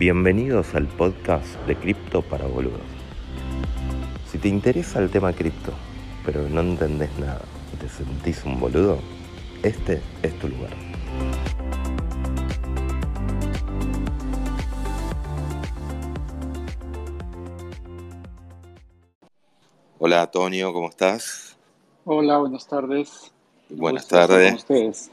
Bienvenidos al podcast de Cripto para Boludos. Si te interesa el tema cripto, pero no entendés nada y te sentís un boludo, este es tu lugar. Hola Antonio, ¿cómo estás? Hola, buenas tardes. Buenas tardes. ustedes?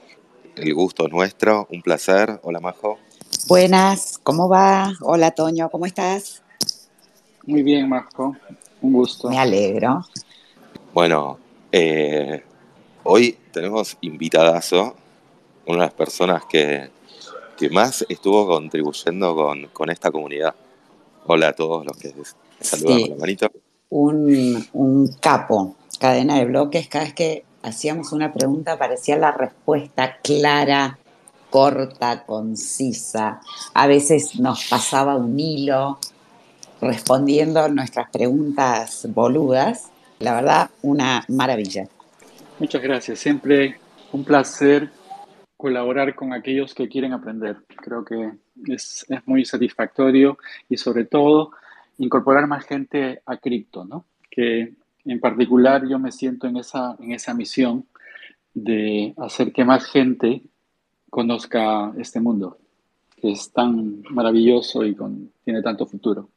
El gusto es nuestro, un placer. Hola Majo. Buenas, ¿cómo va? Hola Toño, ¿cómo estás? Muy bien, Majo. Un gusto. Me alegro. Bueno, eh, hoy tenemos invitadazo, una de las personas que, más estuvo contribuyendo con, esta comunidad. Hola a todos los que saludan con la manito. Un, un capo, cadena de bloques, cada vez que hacíamos una pregunta parecía la respuesta clara, corta, concisa. A veces nos pasaba un hilo respondiendo nuestras preguntas boludas. La verdad, una maravilla. Muchas gracias. Siempre un placer colaborar con aquellos que quieren aprender. Creo que es, muy satisfactorio y sobre todo incorporar más gente a cripto, ¿no? Que en particular yo me siento en esa, en esa misión de hacer que más gente conozca este mundo, que es tan maravilloso y con, tiene tanto futuro.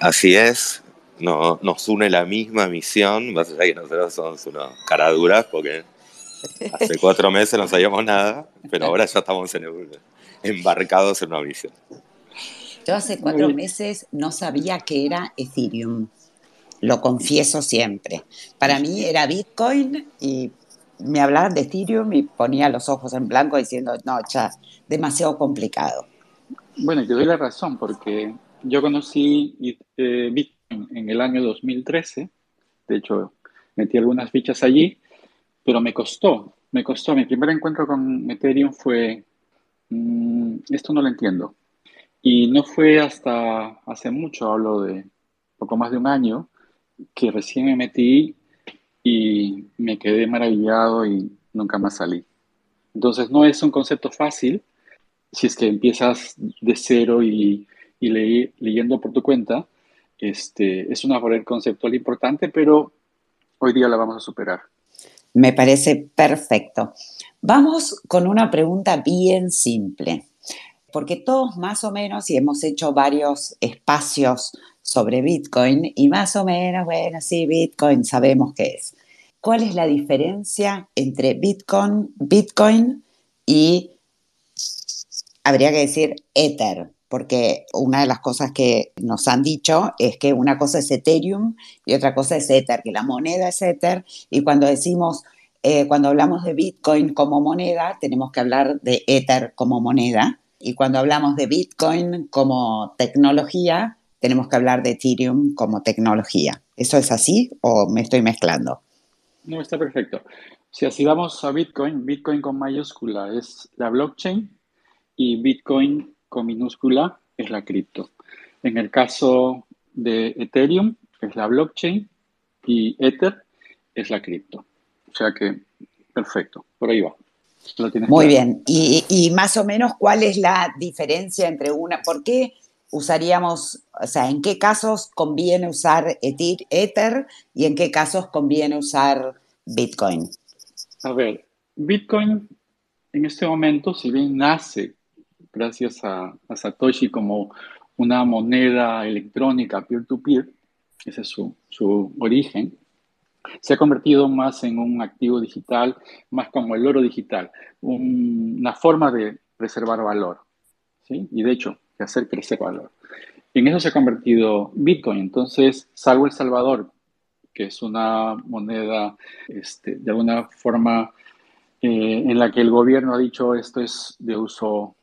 Así es, no, nos une la misma misión, más allá que nosotros somos unos caraduras, porque hace cuatro meses no sabíamos nada, pero ahora ya estamos en embarcados en una misión. Yo hace cuatro meses no sabía que era Ethereum, lo confieso siempre. Para mí era Bitcoin y me hablaban de Ethereum y ponía los ojos en blanco diciendo, no, ya, demasiado complicado. Bueno, te doy la razón, porque yo conocí eh, Bitcoin en el año 2013, de hecho metí algunas fichas allí, pero me costó, me costó. Mi primer encuentro con Ethereum fue, mm, esto no lo entiendo. Y no fue hasta hace mucho, hablo de poco más de un año, que recién me metí y me quedé maravillado y nunca más salí. Entonces no es un concepto fácil si es que empiezas de cero y, y leyendo por tu cuenta. Este, es una barrera conceptual importante, pero hoy día la vamos a superar. Me parece perfecto. Vamos con una pregunta bien simple, porque todos más o menos, y hemos hecho varios espacios sobre Bitcoin y más o menos, bueno, sí, Bitcoin sabemos qué es. ¿Cuál es la diferencia entre Bitcoin, Bitcoin y, habría que decir, Ether? Porque una de las cosas que nos han dicho es que una cosa es Ethereum y otra cosa es Ether, que la moneda es Ether y cuando decimos, eh, cuando hablamos de Bitcoin como moneda, tenemos que hablar de Ether como moneda. Y cuando hablamos de Bitcoin como tecnología, tenemos que hablar de Ethereum como tecnología. ¿Eso es así o me estoy mezclando? No, está perfecto. Si así vamos a Bitcoin, Bitcoin con mayúscula es la blockchain y Bitcoin con minúscula es la cripto. En el caso de Ethereum es la blockchain y Ether es la cripto. O sea que, perfecto, por ahí va. Muy bien. Y, y, más o menos, ¿cuál es la diferencia entre una? ¿Por qué usaríamos, o sea, en qué casos conviene usar Ether y en qué casos conviene usar Bitcoin? A ver, Bitcoin en este momento, si bien nace gracias a, Satoshi como una moneda electrónica peer-to-peer, ese es su, su, origen, se ha convertido más en un activo digital, más como el oro digital, una forma de preservar valor. ¿sí? Y de hecho, hacer crecer valor. En eso se ha convertido Bitcoin. Entonces, salvo El Salvador, que es una moneda este, de alguna forma eh, en la que el gobierno ha dicho esto es de uso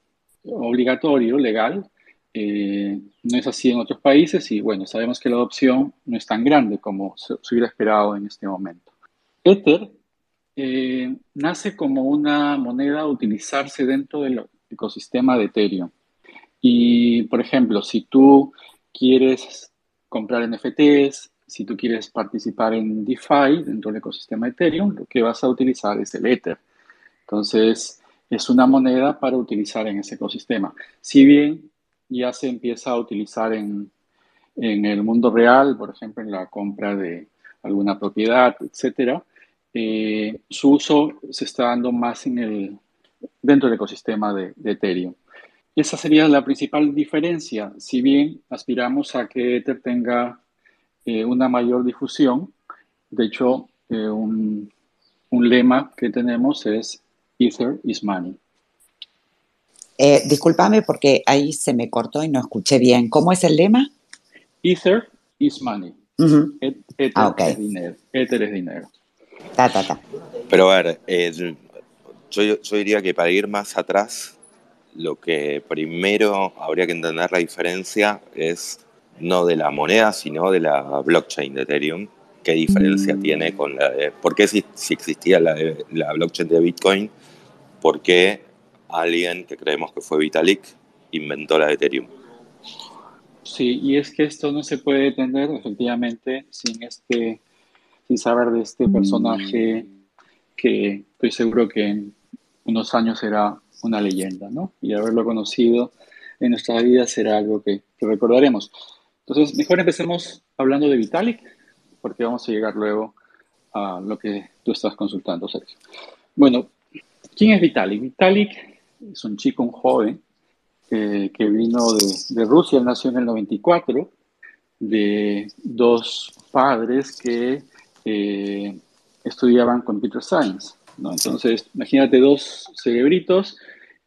obligatorio, legal, eh, no es así en otros países y bueno, sabemos que la adopción no es tan grande como se, hubiera esperado en este momento. Ether eh, nace como una moneda a utilizarse dentro del ecosistema de Ethereum. Y, por ejemplo, si tú quieres comprar NFTs, si tú quieres participar en DeFi dentro del ecosistema Ethereum, lo que vas a utilizar es el Ether. Entonces, es una moneda para utilizar en ese ecosistema. Si bien ya se empieza a utilizar en, en el mundo real, por ejemplo, en la compra de alguna propiedad, etcétera. Eh, su uso se está dando más en el, dentro del ecosistema de, Ethereum. Esa sería la principal diferencia. Si bien aspiramos a que Ether tenga eh, una mayor difusión, de hecho, eh, un, un, lema que tenemos es Ether is money. Discúlpame porque ahí se me cortó y no escuché bien. ¿Cómo es el lema? Ether is money. Ether, ah, es dinero. Ether es dinero. Pero a ver, yo, yo diría que para ir más atrás, lo que primero habría que entender la diferencia es no de la moneda, sino de la blockchain de Ethereum. ¿Qué diferencia mm. tiene con la de... ¿Por qué si, si existía la, la blockchain de Bitcoin? ¿Por qué alguien que creemos que fue Vitalik inventó la Ethereum? Sí, y es que esto no se puede entender efectivamente sin este sin saber de este personaje que estoy seguro que en unos años será una leyenda, ¿no? Y haberlo conocido en nuestra vida será algo que, recordaremos. Entonces, mejor empecemos hablando de Vitalik, porque vamos a llegar luego a lo que tú estás consultando, Sergio. Bueno, ¿quién es Vitalik? Vitalik es un chico, un joven, eh, que vino de, de Rusia, nació en el 94, de dos padres que eh, estudiaban computer science. ¿no? Entonces, imagínate dos cerebritos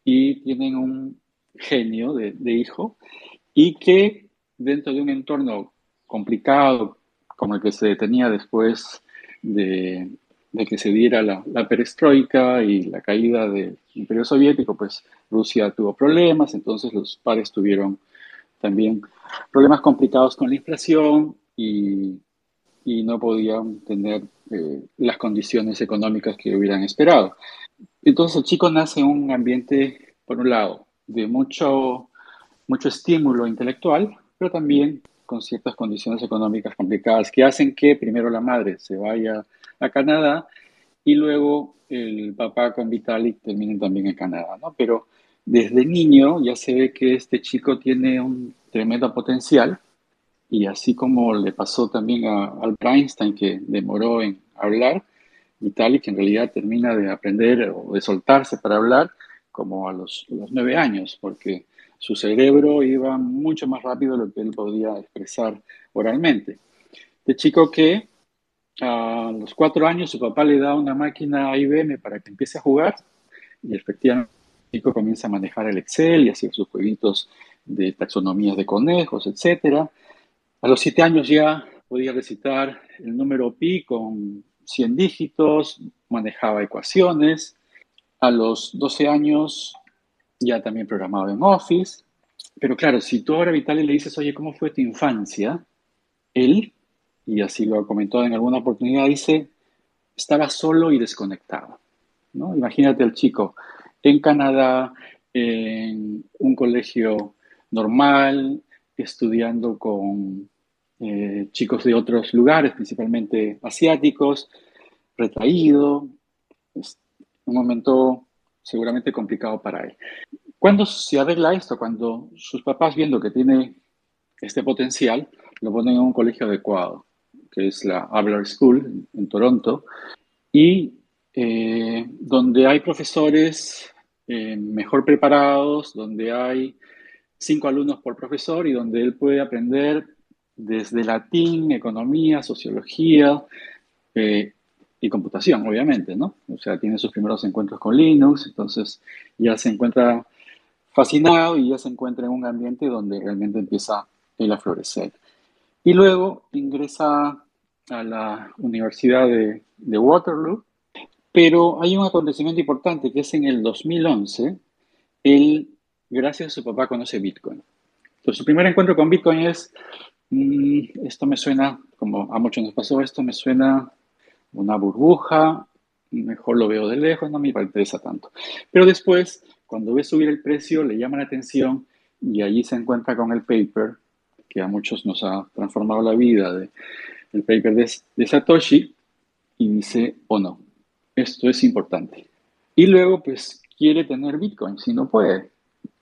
y tienen un genio de, hijo y que dentro de un entorno complicado como el que se tenía después de, que se diera la, la, perestroika y la caída del imperio soviético, pues Rusia tuvo problemas, entonces los padres tuvieron también problemas complicados con la inflación y y no podían tener eh, las condiciones económicas que hubieran esperado. Entonces el chico nace en un ambiente, por un lado, de mucho, mucho estímulo intelectual, pero también con ciertas condiciones económicas complicadas que hacen que primero la madre se vaya a Canadá y luego el papá con Vitalik terminen también en Canadá, ¿no? Pero desde niño ya se ve que este chico tiene un tremendo potencial y así como le pasó también a Albert Einstein, que demoró en hablar, Vitalik en realidad termina de aprender o de soltarse para hablar como a los, nueve años, porque su cerebro iba mucho más rápido de lo que él podía expresar oralmente. De chico que a los cuatro años su papá le da una máquina IBM para que empiece a jugar y efectivamente el chico comienza a manejar el Excel y hacer sus jueguitos de taxonomías de conejos, etcétera. A los siete años ya podía recitar el número pi con 100 dígitos, manejaba ecuaciones. A los 12 años ya también programaba en Office. Pero claro, si tú ahora a Vitaly le dices, oye, ¿cómo fue tu infancia? Él, y así lo ha comentado en alguna oportunidad, dice, estaba solo y desconectado. ¿no? Imagínate al chico en Canadá, en un colegio normal, estudiando con eh, chicos de otros lugares, principalmente asiáticos, retraído, un momento seguramente complicado para él. ¿Cuándo se arregla esto? Cuando sus papás, viendo que tiene este potencial, lo ponen en un colegio adecuado, que es la Abler School en Toronto, y eh, donde hay profesores eh, mejor preparados, donde hay cinco alumnos por profesor y donde él puede aprender desde latín, economía, sociología eh, y computación, obviamente, ¿no? O sea, tiene sus primeros encuentros con Linux, entonces ya se encuentra fascinado y ya se encuentra en un ambiente donde realmente empieza él a florecer. Y luego ingresa a la Universidad de, Waterloo, pero hay un acontecimiento importante que es en el 2011, él gracias a su papá conoce Bitcoin. Entonces, su primer encuentro con Bitcoin es, mm, esto me suena, como a muchos nos pasó, esto me suena una burbuja, mejor lo veo de lejos, no me interesa tanto. Pero después, cuando ve subir el precio, le llama la atención y allí se encuentra con el paper, que a muchos nos ha transformado la vida, de, el paper de, Satoshi, y dice, oh no, esto es importante. Y luego, pues, quiere tener Bitcoin, si no puede,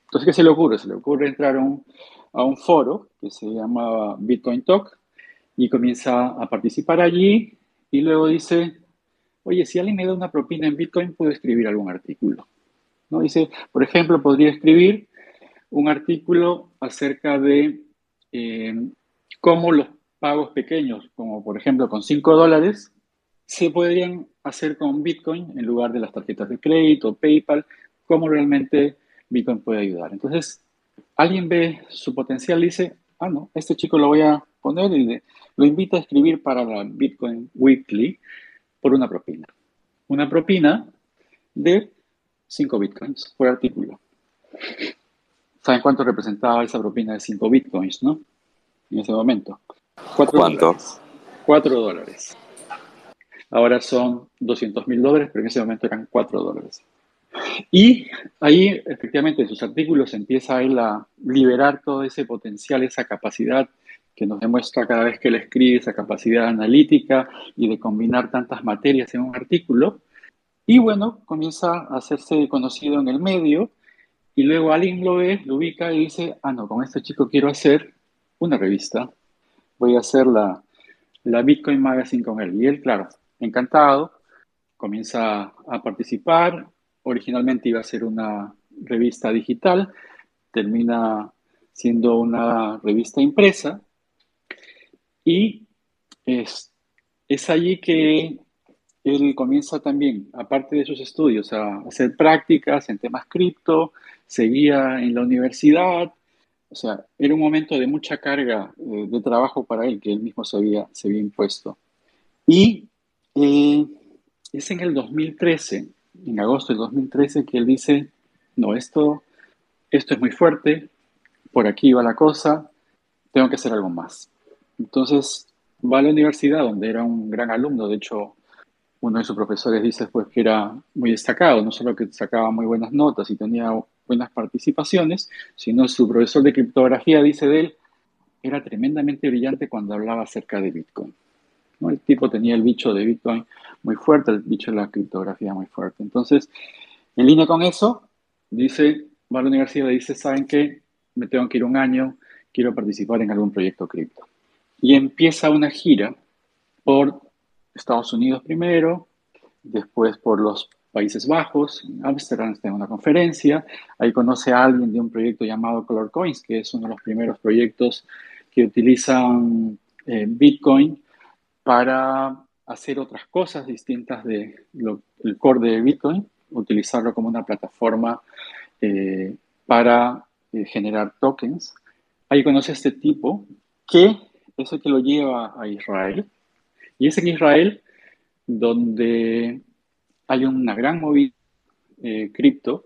Entonces, ¿qué se le ocurre? Se le ocurre entrar a un, a un foro que se llama Bitcoin Talk y comienza a participar allí y luego dice, oye, si alguien me da una propina en Bitcoin, puedo escribir algún artículo. ¿No? Dice, por ejemplo, podría escribir un artículo acerca de eh, cómo los pagos pequeños, como por ejemplo con 5 dólares, se podrían hacer con Bitcoin en lugar de las tarjetas de crédito, PayPal, cómo realmente Bitcoin puede ayudar. Entonces, alguien ve su potencial y dice, ah, no, este chico lo voy a poner y lo invita a escribir para la Bitcoin Weekly por una propina. Una propina de 5 Bitcoins por artículo. ¿Saben cuánto representaba esa propina de 5 Bitcoins, no? En ese momento. ¿Cuánto? 4 dólares. Ahora son 200 mil dólares, pero en ese momento eran 4 dólares. Y ahí, efectivamente, en sus artículos empieza él a liberar todo ese potencial, esa capacidad que nos demuestra cada vez que él escribe, esa capacidad analítica y de combinar tantas materias en un artículo. Y bueno, comienza a hacerse conocido en el medio y luego alguien lo ve, lo ubica y dice, ah, no, con este chico quiero hacer una revista, voy a hacer la, la Bitcoin Magazine con él. Y él, claro, encantado, comienza a participar. Originalmente iba a ser una revista digital, termina siendo una revista impresa. Y es, es allí que él comienza también, aparte de sus estudios, a hacer prácticas en temas cripto, seguía en la universidad, o sea, era un momento de mucha carga eh, de trabajo para él que él mismo se había, se había impuesto. Y eh, es en el 2013, en agosto del 2013, que él dice, no, esto, esto es muy fuerte, por aquí va la cosa, tengo que hacer algo más. Entonces va a la universidad, donde era un gran alumno, de hecho, uno de sus profesores dice pues que era muy destacado, no solo que sacaba muy buenas notas y tenía buenas participaciones, sino su profesor de criptografía dice de él, era tremendamente brillante cuando hablaba acerca de Bitcoin. ¿no? El tipo tenía el bicho de Bitcoin muy fuerte, el bicho de la criptografía muy fuerte. Entonces, en línea con eso, dice, va a la universidad y dice, ¿saben qué? Me tengo que ir un año, quiero participar en algún proyecto cripto. Y empieza una gira por Estados Unidos primero, después por los Países Bajos, en Amsterdam está en una conferencia, ahí conoce a alguien de un proyecto llamado Color Coins, que es uno de los primeros proyectos que utilizan eh, Bitcoin para hacer otras cosas distintas del core de Bitcoin, utilizarlo como una plataforma eh, para eh, generar tokens. Ahí conoce a este tipo que es el que lo lleva a Israel. Y es en Israel donde hay una gran movida eh, cripto.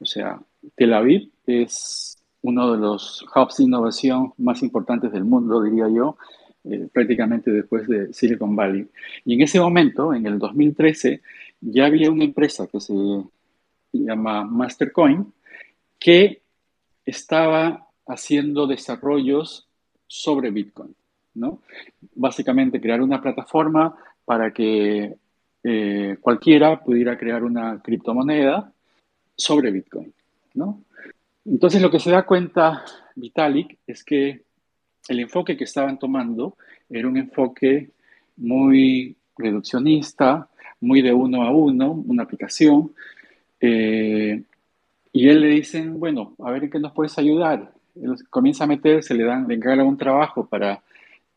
O sea, Tel Aviv es uno de los hubs de innovación más importantes del mundo, diría yo, eh, prácticamente después de Silicon Valley. Y en ese momento, en el 2013, ya había una empresa que se llama Mastercoin que estaba haciendo desarrollos sobre Bitcoin, ¿no? Básicamente crear una plataforma para que eh, cualquiera pudiera crear una criptomoneda sobre Bitcoin, ¿no? Entonces lo que se da cuenta Vitalik es que el enfoque que estaban tomando era un enfoque muy reduccionista, muy de uno a uno, una aplicación. Eh, y él le dicen, bueno, a ver qué nos puedes ayudar. Comienza a meterse, le dan, le encarga un trabajo para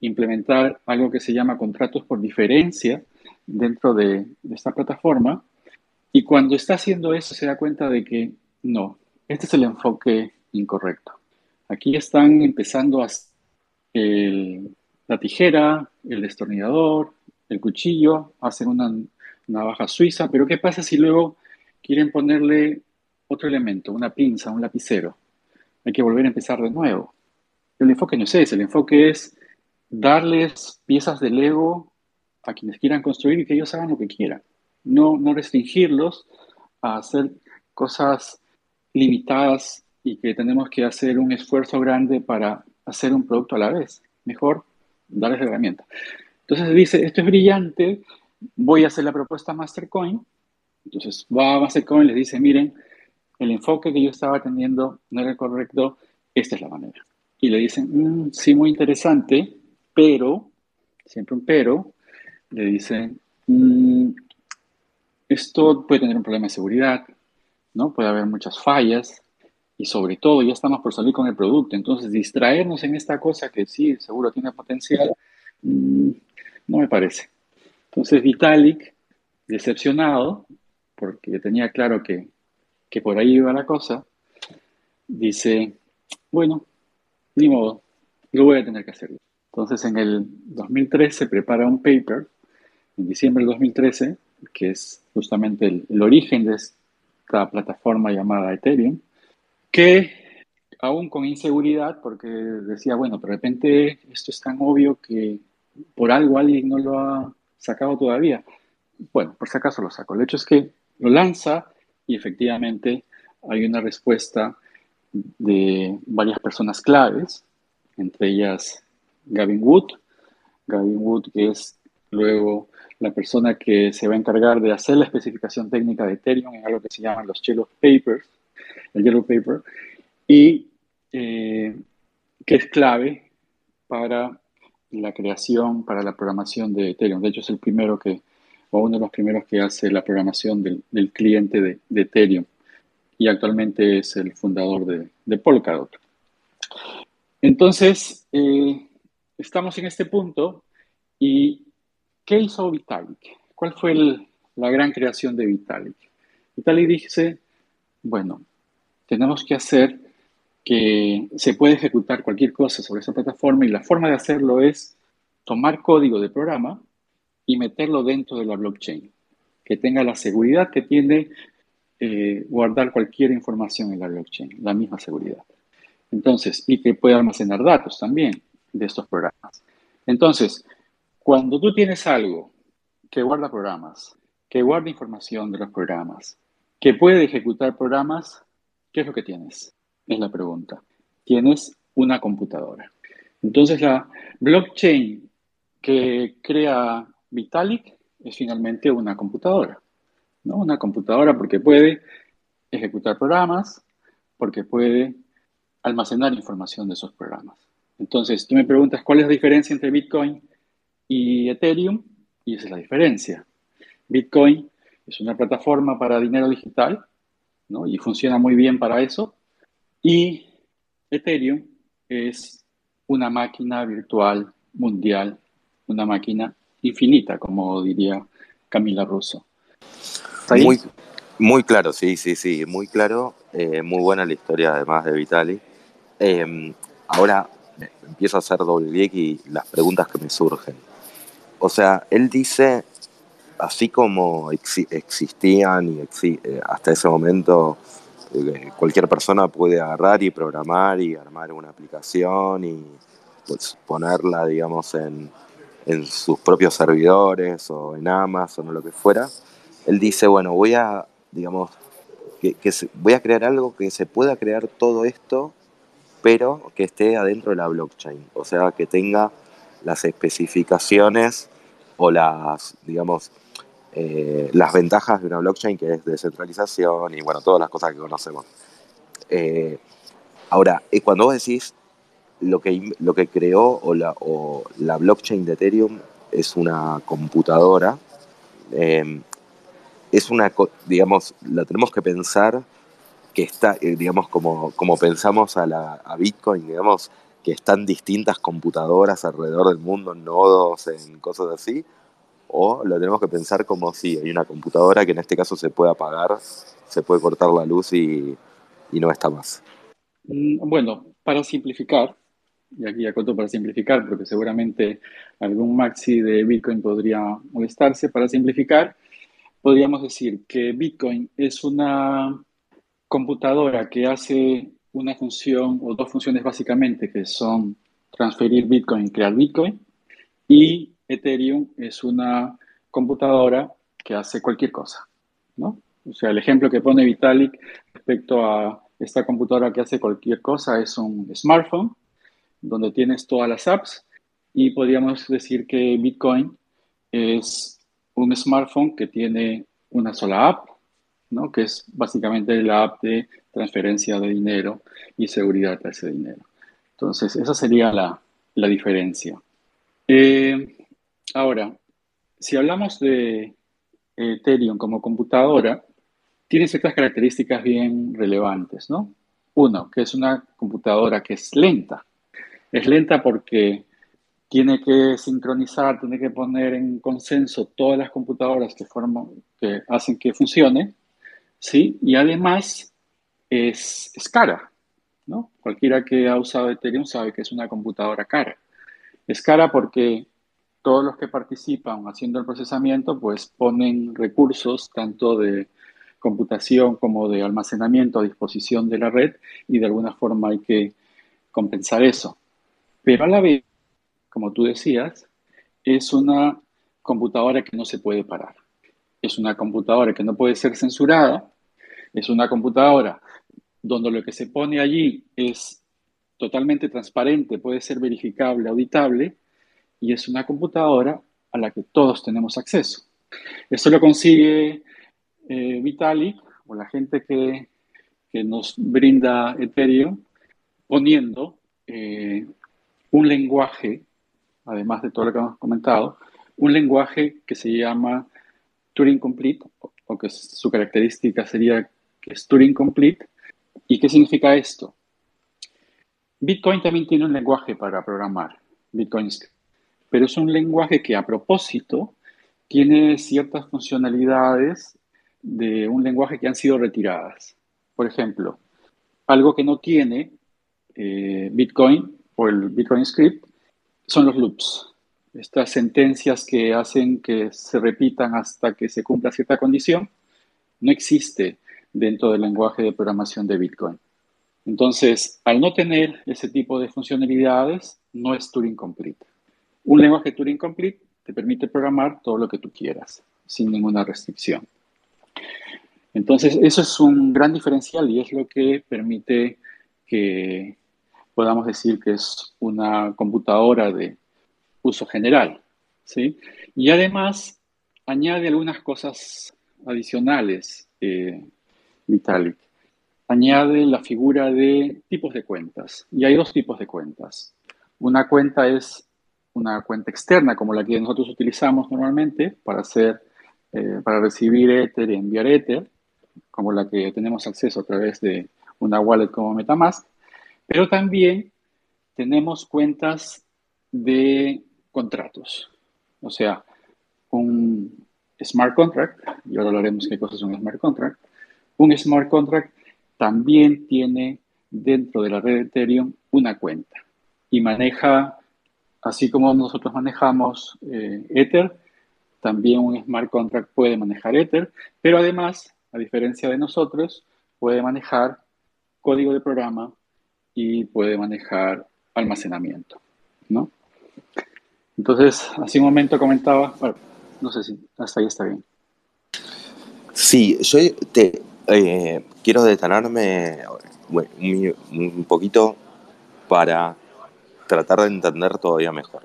implementar algo que se llama contratos por diferencia dentro de, de esta plataforma. Y cuando está haciendo eso se da cuenta de que no, este es el enfoque incorrecto. Aquí están empezando a el, la tijera, el destornillador, el cuchillo, hacen una navaja suiza, pero ¿qué pasa si luego quieren ponerle otro elemento, una pinza, un lapicero? Hay que volver a empezar de nuevo. El enfoque no es ese, el enfoque es darles piezas de Lego a quienes quieran construir y que ellos hagan lo que quieran. No, no restringirlos a hacer cosas limitadas y que tenemos que hacer un esfuerzo grande para hacer un producto a la vez. Mejor darles la herramienta. Entonces dice, esto es brillante, voy a hacer la propuesta Mastercoin. Entonces va a Mastercoin y les dice, miren, el enfoque que yo estaba teniendo no era el correcto, esta es la manera. Y le dicen, mm, sí, muy interesante, pero, siempre un pero, le dicen, mm, esto puede tener un problema de seguridad, ¿no? Puede haber muchas fallas y sobre todo ya estamos por salir con el producto, entonces distraernos en esta cosa que sí, seguro tiene potencial, mm, no me parece. Entonces Vitalik, decepcionado, porque tenía claro que, que por ahí iba la cosa, dice, bueno, ni modo, lo voy a tener que hacer. Entonces en el 2013 prepara un paper, en diciembre del 2013, que es justamente el, origen de esta plataforma llamada Ethereum, que aún con inseguridad, porque decía, bueno, de repente esto es tan obvio que por algo alguien no lo ha sacado todavía. Bueno, por si acaso lo saco. El hecho es que lo lanza y efectivamente hay una respuesta de varias personas claves, entre ellas Gavin Wood, Gavin Wood que es luego la persona que se va a encargar de hacer la especificación técnica de Ethereum en algo que se llaman los Yellow Papers, el Yellow Paper, y eh, que es clave para la creación, para la programación de Ethereum. De hecho, es el primero que, o uno de los primeros que hace la programación del, cliente de, Ethereum. Y actualmente es el fundador de, de Polkadot. Entonces, eh, estamos en este punto y ¿qué hizo Vitalik? ¿Cuál fue la gran creación de Vitalik? Vitalik dice, bueno, tenemos que hacer que se puede ejecutar cualquier cosa sobre esa plataforma y la forma de hacerlo es tomar código de programa y meterlo dentro de la blockchain, que tenga la seguridad que tiene eh, guardar cualquier información en la blockchain, la misma seguridad. Entonces, y que pueda almacenar datos también de estos programas. Entonces, cuando tú tienes algo que guarda programas, que guarda información de los programas, que puede ejecutar programas, ¿qué es lo que tienes? Es la pregunta. Tienes una computadora. Entonces, la blockchain que crea Vitalik es finalmente una computadora. ¿no? Una computadora porque puede ejecutar programas, porque puede almacenar información de esos programas. Entonces, tú me preguntas cuál es la diferencia entre Bitcoin y Ethereum, y esa es la diferencia. Bitcoin es una plataforma para dinero digital, ¿no? Y funciona muy bien para eso. Y Ethereum es una máquina virtual mundial, una máquina infinita, como diría Camila Russo. Muy, muy claro, sí, sí, sí, muy claro. Eh, muy buena la historia además de Vitali. Em, ahora empiezo a hacer doble clic y las preguntas que me surgen. O sea, él dice, así como existían y eh, hasta ese momento eh, cualquier persona puede agarrar y programar y armar una aplicación y pues, ponerla, digamos, en, en sus propios servidores o en Amazon o lo que fuera, él dice, bueno, voy a, digamos, que, voy a crear algo que se pueda crear todo esto, pero que esté adentro de la blockchain, o sea, que tenga las especificaciones o las, digamos, eh, las ventajas de una blockchain que es descentralización y, bueno, todas las cosas que conocemos. Eh, ahora, eh, cuando vos decís lo que, lo que creó o la, o la blockchain de Ethereum es una computadora. Em, es una, digamos, la tenemos que pensar que está, eh, digamos, como, como pensamos a, la, a Bitcoin, digamos, que están distintas computadoras alrededor del mundo, nodos, en cosas así, o lo tenemos que pensar como si hay una computadora que en este caso se puede apagar, se puede cortar la luz y, y no está más. Mm, bueno, para simplificar, y aquí acoto para simplificar, porque seguramente algún maxi de Bitcoin podría molestarse, para simplificar, podríamos decir que Bitcoin es una computadora que hace una función o dos funciones básicamente, que son transferir Bitcoin crear Bitcoin, y Ethereum es una computadora que hace cualquier cosa, ¿no? O sea, el ejemplo que pone Vitalik respecto a esta computadora que hace cualquier cosa es un smartphone donde tienes todas las apps y podríamos decir que Bitcoin es un smartphone que tiene una sola app, ¿no? que es básicamente la app de transferencia de dinero y seguridad de ese dinero. Entonces, esa sería la, la diferencia. Eh, ahora, si hablamos de Ethereum como computadora, tiene ciertas características bien relevantes, ¿no? Uno, que es una computadora que es lenta. Es lenta porque tiene que sincronizar, tiene que poner en consenso todas las computadoras que, forman, que hacen que funcione, ¿sí? Y además es, cara, ¿no? Cualquiera que ha usado Ethereum sabe que es una computadora cara. Es cara porque todos los que participan haciendo el procesamiento, pues ponen recursos tanto de computación como de almacenamiento a disposición de la red y de alguna forma hay que compensar eso. Pero a la vez, como tú decías, es una computadora que no se puede parar. Es una computadora que no puede ser censurada. Es una computadora donde lo que se pone allí es totalmente transparente, puede ser verificable, auditable y es una computadora a la que todos tenemos acceso. Esto lo consigue eh, Vitalik o la gente que, nos brinda Ethereum poniendo eh, un lenguaje, además de todo lo que hemos comentado, un lenguaje que se llama Turing Complete, o que su característica sería que es Turing Complete. ¿Y qué significa esto? Bitcoin también tiene un lenguaje para programar, Bitcoin Script pero es un lenguaje que a propósito tiene ciertas funcionalidades de un lenguaje que han sido retiradas. Por ejemplo, algo que no tiene eh, Bitcoin o el Bitcoin Script son los loops. Estas sentencias que hacen que se repitan hasta que se cumpla cierta condición, no existe dentro del lenguaje de programación de Bitcoin. Entonces, al no tener ese tipo de funcionalidades, no es Turing complete. Un lenguaje Turing Complete te permite programar todo lo que tú quieras, sin ninguna restricción. Entonces, eso es un gran diferencial y es lo que permite que podamos decir que es una computadora de uso general. ¿sí? Y además, añade algunas cosas adicionales, eh, Vitalik. Añade la figura de tipos de cuentas. Y hay dos tipos de cuentas. Una cuenta es una cuenta externa como la que nosotros utilizamos normalmente para hacer, eh, para recibir Ether y enviar Ether, como la que tenemos acceso a través de una wallet como MetaMask, pero también tenemos cuentas de contratos, o sea, un smart contract, y ahora hablaremos qué cosa es un smart contract, un smart contract también tiene dentro de la red Ethereum una cuenta y maneja así como nosotros manejamos eh, Ether, también un smart contract puede manejar Ether, pero además, a diferencia de nosotros, puede manejar código de programa y puede manejar almacenamiento, ¿no? Entonces, hace un momento comentaba, no sé si hasta ahí está bien. Sí, yo te eh, quiero detenerme un poquito para tratar de entender todavía mejor.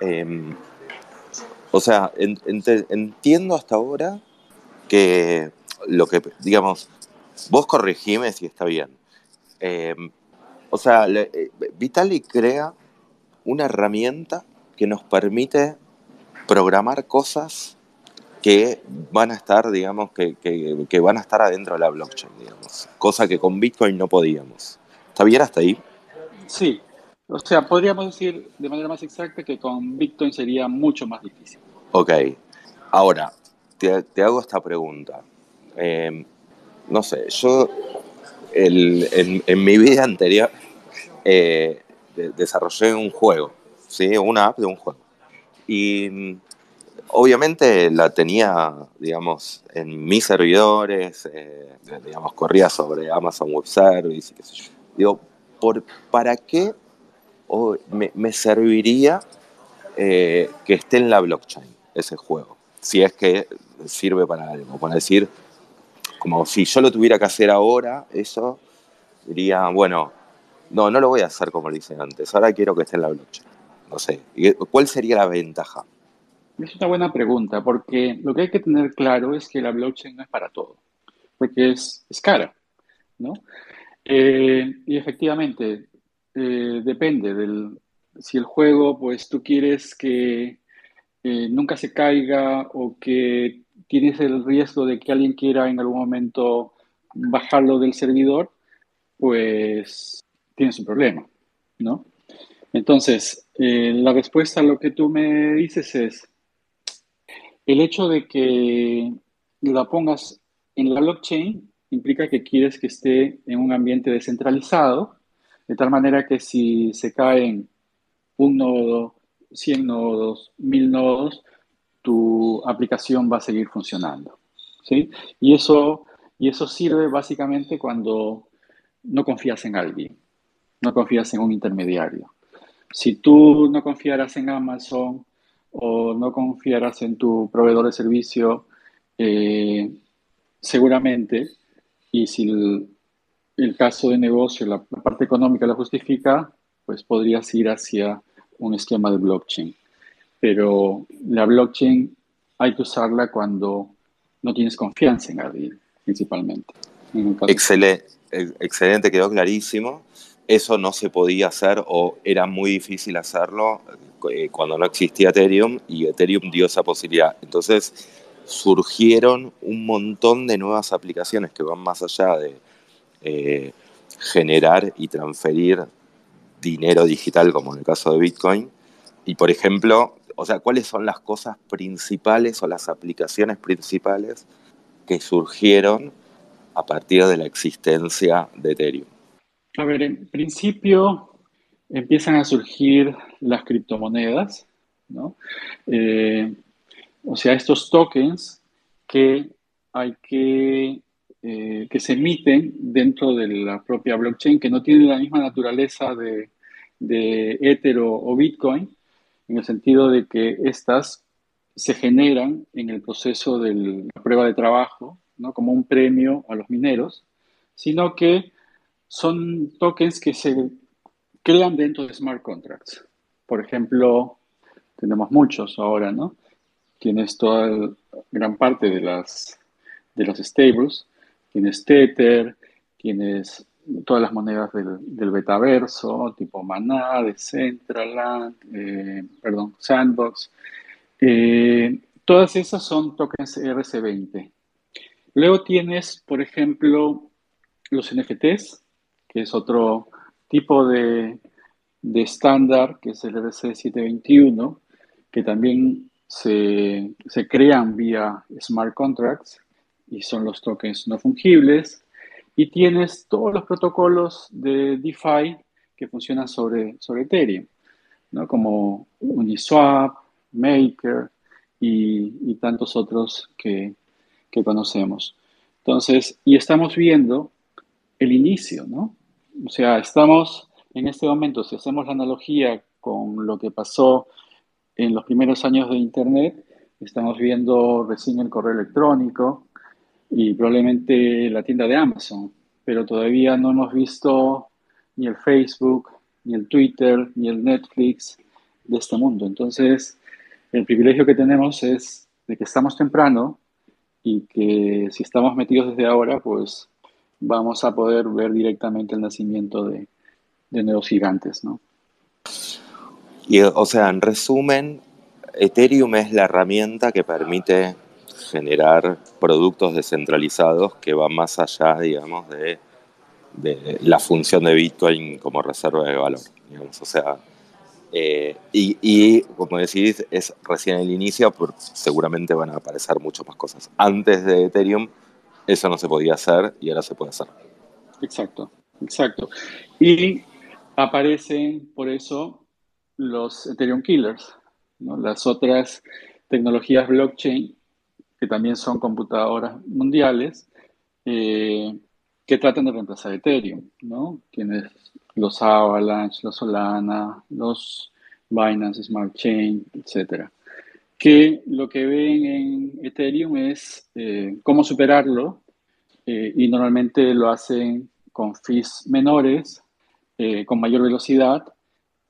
Em, o sea, entiendo hasta ahora que lo que, digamos, vos corregime si está bien. Em, o sea, eh, Vitalik crea una herramienta que nos permite programar cosas que van a estar, digamos, que, que, van a estar adentro de la blockchain, digamos. Cosa que con Bitcoin no podíamos. ¿Está bien hasta ahí? Sí, o sea, podríamos decir de manera más exacta que con Bitcoin sería mucho más difícil. Ok. Ahora, te, hago esta pregunta. Em, no sé, yo en, mi vida anterior eh, desarrollé un juego, ¿sí? Una app de un juego. Y obviamente la tenía, digamos, en mis servidores, eh, digamos, corría sobre Amazon Web Service, qué sé yo. Digo, ¿por, ¿para qué me, serviría eh, que esté en la blockchain ese juego, si es que sirve para algo, para decir, como si yo lo tuviera que hacer ahora, eso diría, bueno, no, no lo voy a hacer como lo hice antes, ahora quiero que esté en la blockchain. No sé, ¿cuál sería la ventaja? Es una buena pregunta, porque lo que hay que tener claro es que la blockchain no es para todo. porque es, es cara, ¿no? Eh, y efectivamente, eh, depende del, si el juego, pues tú quieres que eh, nunca se caiga o que tienes el riesgo de que alguien quiera en algún momento bajarlo del servidor, pues tienes un problema, ¿no? Entonces, la respuesta a lo que tú me dices es, el hecho de que la pongas en la blockchain implica que quieres que esté en un ambiente descentralizado, de tal manera que si se caen un nodo, 100 nodos, 1000 nodos, tu aplicación va a seguir funcionando. ¿sí? Y, eso, y eso sirve básicamente cuando no confías en alguien, no confías en un intermediario. Si tú no confiaras en Amazon o no confiaras en tu proveedor de servicio, eh, seguramente y si el, caso de negocio, la, parte económica lo justifica, pues podrías ir hacia un esquema de blockchain. Pero la blockchain hay que usarla cuando no tienes confianza en alguien, principalmente. excelente, excelente, quedó clarísimo. Eso no se podía hacer o era muy difícil hacerlo eh, cuando no existía Ethereum y Ethereum dio esa posibilidad. Entonces, surgieron un montón de nuevas aplicaciones que van más allá de eh, generar y transferir dinero digital, como en el caso de Bitcoin. Y, por ejemplo, o sea, ¿cuáles son las cosas principales o las aplicaciones principales que surgieron a partir de la existencia de Ethereum? A ver, en principio empiezan a surgir las criptomonedas, ¿no? Eh, o sea, estos tokens que hay que, eh, que se emiten dentro de la propia blockchain, que no tienen la misma naturaleza de, de Ether o, Bitcoin, en el sentido de que estas se generan en el proceso de la prueba de trabajo, ¿no? como un premio a los mineros, sino que son tokens que se crean dentro de smart contracts. Por ejemplo, tenemos muchos ahora, ¿no? tienes toda gran parte de las de los stables, tienes Tether, tienes todas las monedas del, del betaverso, tipo Maná, Decentraland, eh, perdón, Sandbox. Eh, todas esas son tokens RC20. Luego tienes, por ejemplo, los NFTs, que es otro tipo de, de estándar, que es el RC721, que también se, crean vía smart contracts y son los tokens no fungibles. Y tienes todos los protocolos de DeFi que funcionan sobre, sobre Ethereum, ¿no? como Uniswap, Maker y, tantos otros que, que, conocemos. Entonces, y estamos viendo el inicio, ¿no? O sea, estamos en este momento, si hacemos la analogía con lo que pasó en los primeros años de Internet, estamos viendo recién el correo electrónico y probablemente la tienda de Amazon, pero todavía no hemos visto ni el Facebook, ni el Twitter, ni el Netflix de este mundo. Entonces, el privilegio que tenemos es de que estamos temprano y que si estamos metidos desde ahora, pues vamos a poder ver directamente el nacimiento de, de nuevos gigantes, ¿no? Y, o sea, en resumen, Ethereum es la herramienta que permite generar productos descentralizados que van más allá, digamos, de, la función de Bitcoin como reserva de valor. Digamos. O sea, eh, y, como decís, es recién el inicio, porque seguramente van a aparecer muchas más cosas. Antes de Ethereum, eso no se podía hacer y ahora se puede hacer. Exacto, exacto. Y aparecen, por eso, los Ethereum Killers, las otras tecnologías blockchain, que también son computadoras mundiales, eh, que tratan de reemplazar Ethereum, ¿no? Tienes los Avalanche, los Solana, los Binance Smart Chain, etc. Que lo que ven en Ethereum es eh, cómo superarlo eh, y normalmente lo hacen con fees menores, con mayor velocidad,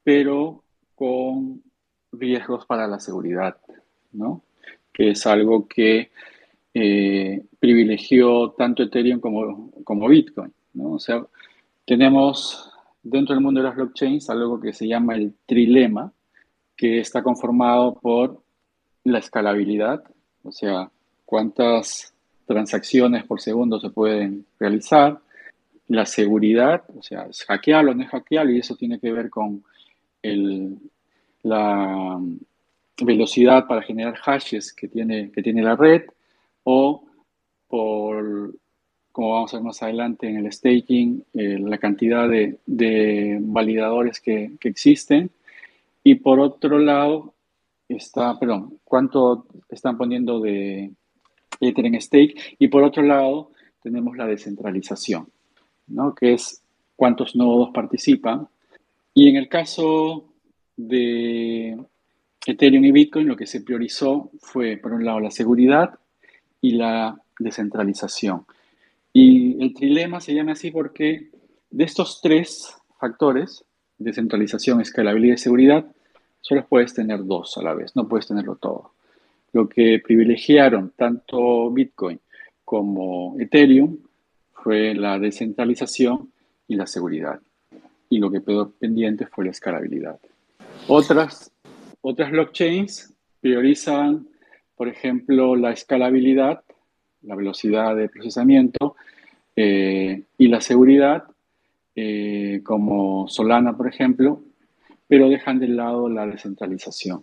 pero con riesgos para la seguridad, ¿no? Que es algo que eh, privilegió tanto Ethereum como, como Bitcoin. ¿no? O sea, tenemos dentro del mundo de las blockchains algo que se llama el trilema, que está conformado por la escalabilidad, o sea, cuántas transacciones por segundo se pueden realizar, la seguridad, o sea, es hackeable o no es hackeable, y eso tiene que ver con la velocidad para generar hashes que tiene, que tiene la red, o por, como vamos a ver más adelante en el staking, eh, la cantidad de, validadores que, que, existen. Y por otro lado, está, perdón, cuánto están poniendo de en stake. Y por otro lado, tenemos la descentralización, ¿no? que es cuántos nodos participan. Y en el caso de Ethereum y Bitcoin, lo que se priorizó fue, por un lado, la seguridad y la descentralización. Y el trilema se llama así porque de estos tres factores, descentralización, escalabilidad y seguridad, solo puedes tener dos a la vez, no puedes tenerlo todo. Lo que privilegiaron tanto Bitcoin como Ethereum fue la descentralización y la seguridad. Y lo que quedó pendiente fue la escalabilidad. Otras, otras blockchains priorizan, por ejemplo, la escalabilidad la velocidad de procesamiento eh, y la seguridad, eh, como Solana, por ejemplo, pero dejan de lado la descentralización,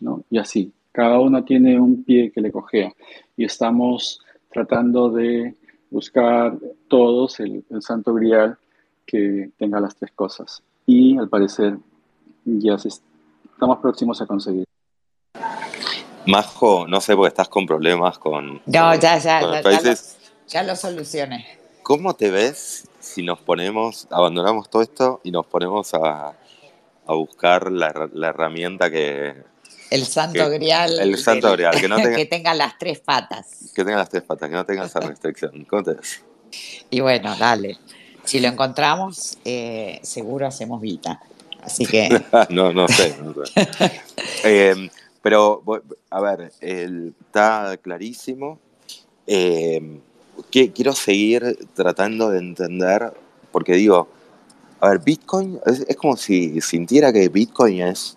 ¿no? Y así, cada uno tiene un pie que le cojea y estamos tratando de buscar todos el, el santo grial que tenga las tres cosas. Y al parecer ya estamos próximos a conseguir. Majo, no sé porque estás con problemas con. No, ya, ya, ya, ya, lo, solucioné. ¿Cómo te ves si nos ponemos, abandonamos todo esto y nos ponemos a, buscar la, herramienta que. El santo grial. El santo grial, que, no tenga, que tenga las tres patas. Que tenga las tres patas, que no tenga esa restricción. ¿Cómo te ves? Y bueno, dale. Si lo encontramos, eh, seguro hacemos vida. Así que. no, no sé. No sé. eh, pero, a ver, está clarísimo. Eh, quiero seguir tratando de entender, porque digo, a ver, Bitcoin es, como si sintiera que Bitcoin es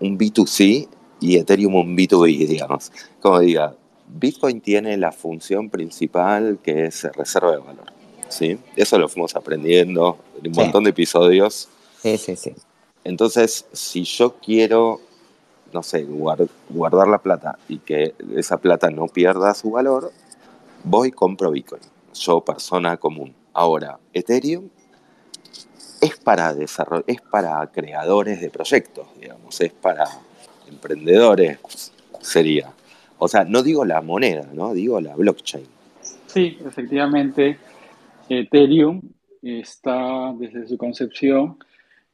un B2C y Ethereum un B2B, digamos. Como diga, Bitcoin tiene la función principal que es reserva de valor. ¿sí? Eso lo fuimos aprendiendo en un montón de episodios. Sí, sí, sí. Entonces, si yo quiero no sé, guardar la plata y que esa plata no pierda su valor, voy y compro Bitcoin. Yo, persona común. Ahora, Ethereum es para desarrollo, es para creadores de proyectos, digamos, es para emprendedores, sería. O sea, no digo la moneda, ¿no? Digo la blockchain. Sí, efectivamente, Ethereum está desde su concepción,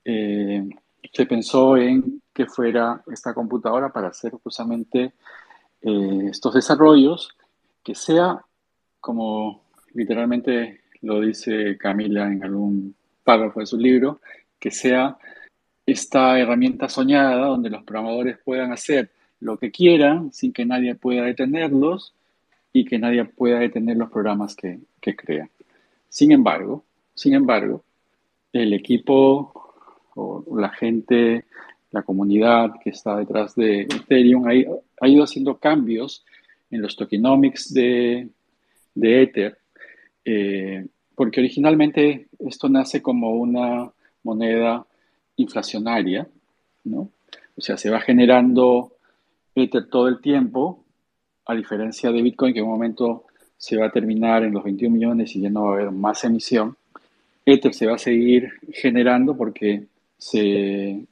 eh, se pensó en que fuera esta computadora para hacer justamente eh, estos desarrollos, que sea, como literalmente lo dice Camila en algún párrafo de su libro, que sea esta herramienta soñada donde los programadores puedan hacer lo que quieran sin que nadie pueda detenerlos y que nadie pueda detener los programas que, que crean. Sin embargo, sin embargo, el equipo o la gente la comunidad que está detrás de Ethereum ha, ido haciendo cambios en los tokenomics de, de Ether, eh, porque originalmente esto nace como una moneda inflacionaria, ¿no? O sea, se va generando Ether todo el tiempo, a diferencia de Bitcoin, que en un momento se va a terminar en los 21 millones y ya no va a haber más emisión. Ether se va a seguir generando porque se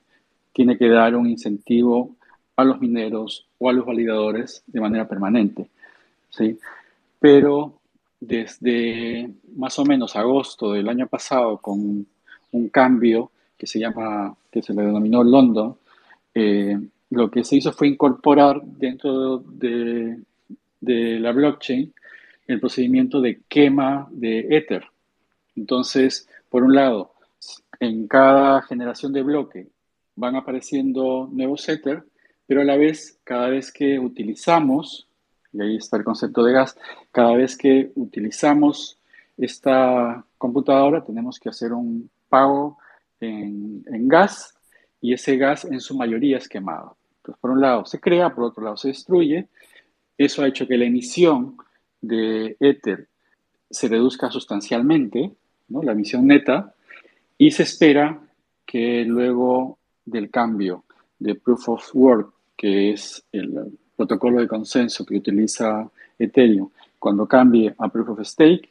tiene que dar un incentivo a los mineros o a los validadores de manera permanente. ¿sí? Pero desde más o menos agosto del año pasado, con un cambio que se llama, que se le denominó London, eh, lo que se hizo fue incorporar dentro de, de la blockchain el procedimiento de quema de Ether. Entonces, por un lado, en cada generación de bloque van apareciendo nuevos setters, pero a la vez, cada vez que utilizamos y ahí está el concepto de gas, cada vez que utilizamos esta computadora tenemos que hacer un pago en, gas y ese gas en su mayoría es quemado. Entonces, por un lado se crea, por otro lado se destruye. Eso ha hecho que la emisión de éter se reduzca sustancialmente, ¿no? la emisión neta, y se espera que luego del cambio de Proof of Work, que es el protocolo de consenso que utiliza Ethereum, cuando cambie a Proof of Stake,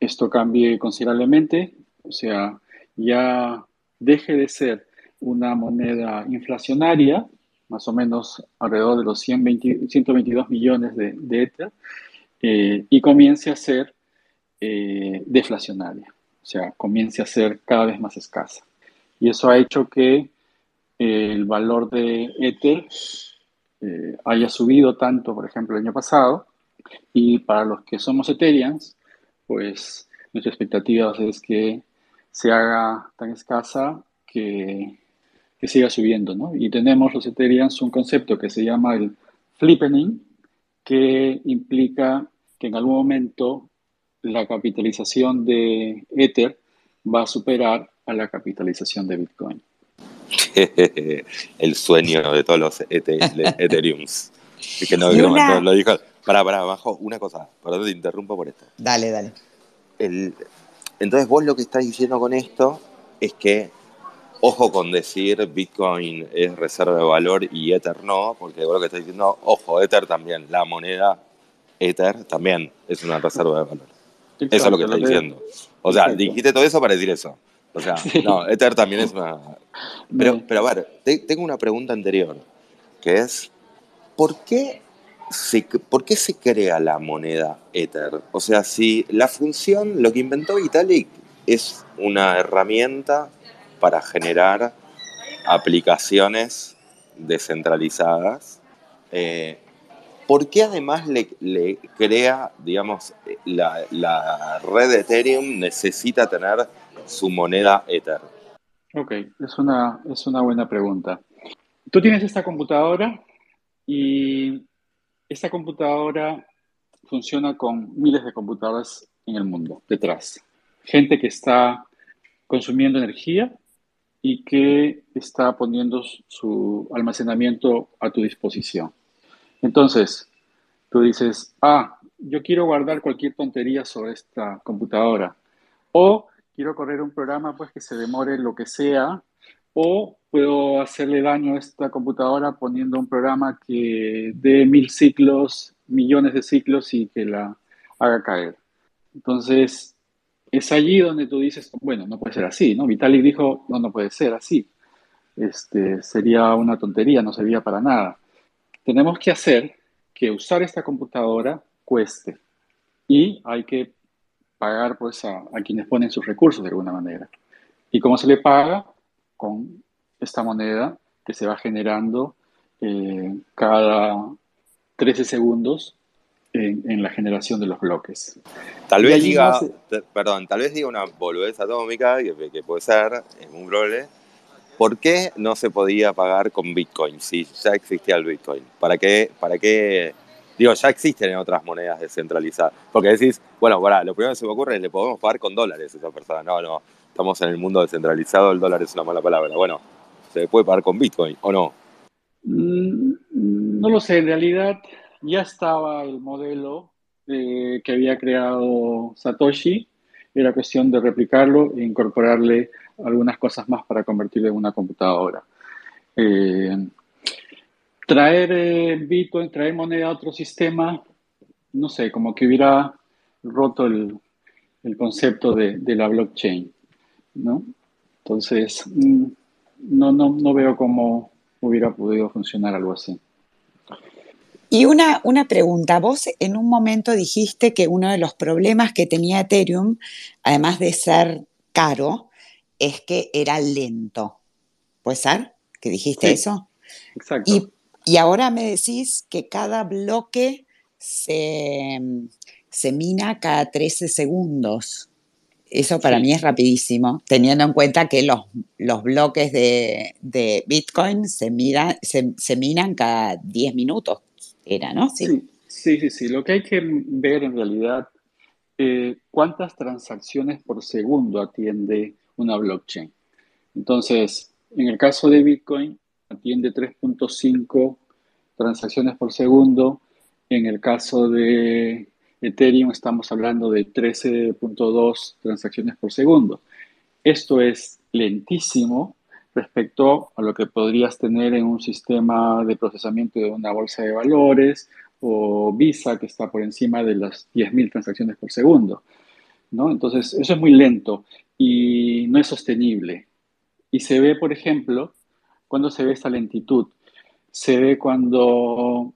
esto cambie considerablemente, o sea, ya deje de ser una moneda inflacionaria, más o menos alrededor de los 122 millones de, de Ether, eh, y comience a ser eh, deflacionaria, o sea, comience a ser cada vez más escasa. Y eso ha hecho que el valor de Ether eh, haya subido tanto, por ejemplo, el año pasado, y para los que somos Ethereans, pues nuestra expectativa es que se haga tan escasa que, siga subiendo, ¿no? Y tenemos los Ethereans un concepto que se llama el flippening, que implica que en algún momento la capitalización de Ether va a superar a la capitalización de Bitcoin. el sueño de todos los Ethereums. que no, lo dijo. Para, para, abajo, una cosa, perdón, te interrumpo por esto. Dale, dale. entonces, vos lo que estás diciendo con esto es que, ojo con decir Bitcoin es reserva de valor y Ether no, porque vos lo que estás diciendo, ojo, Ether también, la moneda Ether también es una reserva de valor. eso es lo que estás diciendo. O sea, dijiste todo eso para decir eso. O sea, no, Ether también es una... Pero, pero a ver, tengo una pregunta anterior, que es, ¿por qué, se, ¿por qué se crea la moneda Ether? O sea, si la función, lo que inventó Vitalik es una herramienta para generar aplicaciones descentralizadas, eh, ¿por qué además le, le crea, digamos, la, la, red de Ethereum necesita tener su moneda Ether? Ok, es una, es una buena pregunta. Tú tienes esta computadora y esta computadora funciona con miles de computadoras en el mundo detrás. Gente que está consumiendo energía y que está poniendo su almacenamiento a tu disposición. Entonces, tú dices, ah, yo quiero guardar cualquier tontería sobre esta computadora. O quiero correr un programa pues que se demore lo que sea o puedo hacerle daño a esta computadora poniendo un programa que dé mil ciclos, millones de ciclos y que la haga caer. Entonces, es allí donde tú dices, bueno, no puede ser así, ¿no? Vitalik dijo, no, no puede ser así. Este, sería una tontería, no serviría para nada. Tenemos que hacer que usar esta computadora cueste y hay que pagar pues, a, quienes ponen sus recursos de alguna manera. ¿Y cómo se le paga? Con esta moneda que se va generando eh, cada 13 segundos en, la generación de los bloques. Tal vez diga, perdón, tal vez diga una boludez atómica, que, que puede ser, es un problema. ¿Por qué no se podía pagar con Bitcoin si ya existía el Bitcoin? ¿Para qué, para qué Digo, ya existen en otras monedas descentralizadas. Porque decís, bueno, lo primero que se me ocurre es le podemos pagar con dólares a esa persona. No, no, estamos en el mundo descentralizado, el dólar es una mala palabra. Bueno, ¿se puede pagar con Bitcoin o no? Mm, no lo sé, en realidad ya estaba el modelo eh, que había creado Satoshi. Era cuestión de replicarlo e incorporarle algunas cosas más para convertirlo en una computadora. Eh, traer eh, Bitcoin, traer moneda a otro sistema, no sé, como que hubiera roto el, concepto de, la blockchain, ¿no? Entonces, mm, no, no, no veo cómo hubiera podido funcionar algo así. Y una, una, pregunta, vos en un momento dijiste que uno de los problemas que tenía Ethereum, además de ser caro, es que era lento. ¿Puede ser que dijiste eso? Exacto. Y ahora me decís que cada bloque se, mina cada 13 segundos. Eso para mí es rapidísimo, teniendo en cuenta que los, los bloques de, Bitcoin se, se, minan cada 10 minutos, era, ¿no? Sí. Sí, sí, sí. Lo que hay que ver en realidad, eh, cuántas transacciones por segundo atiende una blockchain. Entonces, en el caso de Bitcoin, atiende 3.5 transacciones por segundo. En el caso de Ethereum estamos hablando de 13.2 transacciones por segundo. Esto es lentísimo respecto a lo que podrías tener en un sistema de procesamiento de una bolsa de valores o Visa que está por encima de las 10.000 transacciones por segundo. ¿no? Entonces, eso es muy lento y no es sostenible. Y se ve, por ejemplo, cuando se ve esta lentitud. Se ve cuando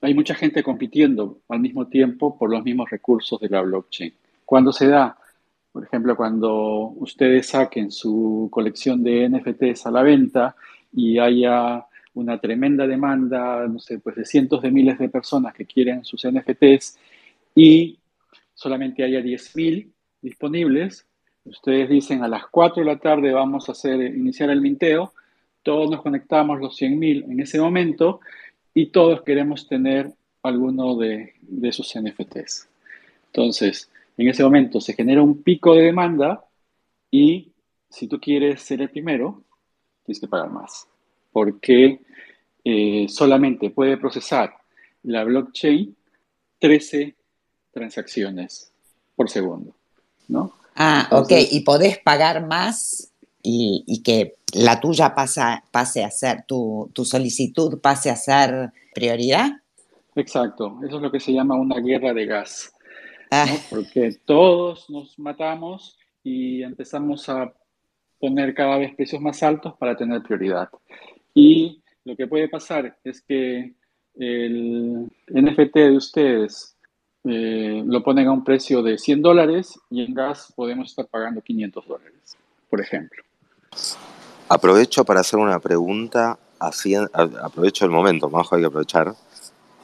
hay mucha gente compitiendo al mismo tiempo por los mismos recursos de la blockchain. Cuando se da, por ejemplo, cuando ustedes saquen su colección de NFTs a la venta y haya una tremenda demanda, no sé, pues de cientos de miles de personas que quieren sus NFTs y solamente haya 10.000 disponibles, ustedes dicen a las 4 de la tarde vamos a hacer, iniciar el minteo, todos nos conectamos los 100.000 en ese momento y todos queremos tener alguno de, de sus NFTs. Entonces, en ese momento se genera un pico de demanda y si tú quieres ser el primero, tienes que pagar más. Porque eh, solamente puede procesar la blockchain 13 transacciones por segundo. ¿no? Ah, ok. ¿Y podés pagar más y, y que la tuya pasa, pase a ser, tu, tu solicitud pase a ser prioridad? Exacto. Eso es lo que se llama una guerra de gas. Ah, ¿no? Porque todos nos matamos y empezamos a poner cada vez precios más altos para tener prioridad. Y lo que puede pasar es que el NFT de ustedes eh, lo ponen a un precio de 100 dólares y en gas podemos estar pagando 500 dólares, por ejemplo. Aprovecho para hacer una pregunta, aprovecho el momento, Majo, hay que aprovechar.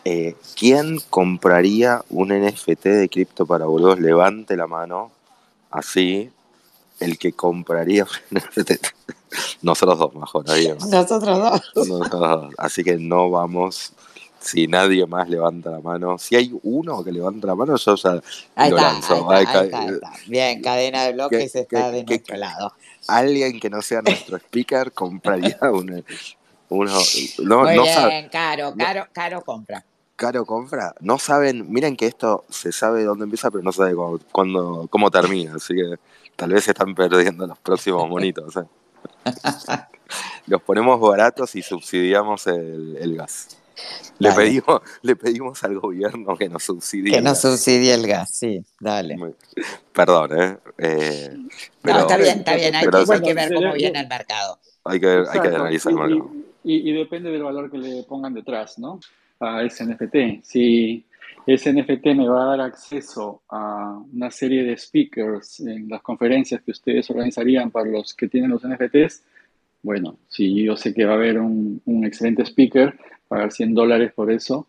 Eh, ¿Quién compraría un NFT de cripto para boludos? Levante la mano, así, el que compraría un NFT. Nosotros dos, Majo, nadie más. nosotros dos. Nosotros dos. Así que no vamos, si nadie más levanta la mano. Si hay uno que levanta la mano, yo ya Ahí lo está, lanzo. ahí Ay, está, ahí ca- está, ahí está. Bien, cadena de bloques ¿Qué- está qué- de qué- nuestro lado. Alguien que no sea nuestro speaker compraría una- uno. No, Muy no bien, sabe- caro, caro, caro compra. Caro compra. No saben, miren que esto se sabe dónde empieza, pero no sabe cuándo, cuándo- cómo termina. Así que tal vez se están perdiendo los próximos monitos. ¿eh? Los ponemos baratos y subsidiamos el, el gas. Le Dale. pedimos, le pedimos al gobierno que nos subsidie. Que el nos gas. subsidie el gas, sí, dale. Perdón, ¿eh? Eh, No, pero está bien, está bien, hay, pero que, hay que bueno, ver cómo viene el mercado. hay que, hay que analizar el Y- mercado. y, y- y depende del valor que le pongan detrás, ¿no? A ese NFT. Si ese NFT me va a dar acceso a una serie de speakers en las conferencias que ustedes organizarían para los que tienen los NFTs, bueno, si yo sé que va a haber un, un excelente speaker, pagar 100 dólares por eso,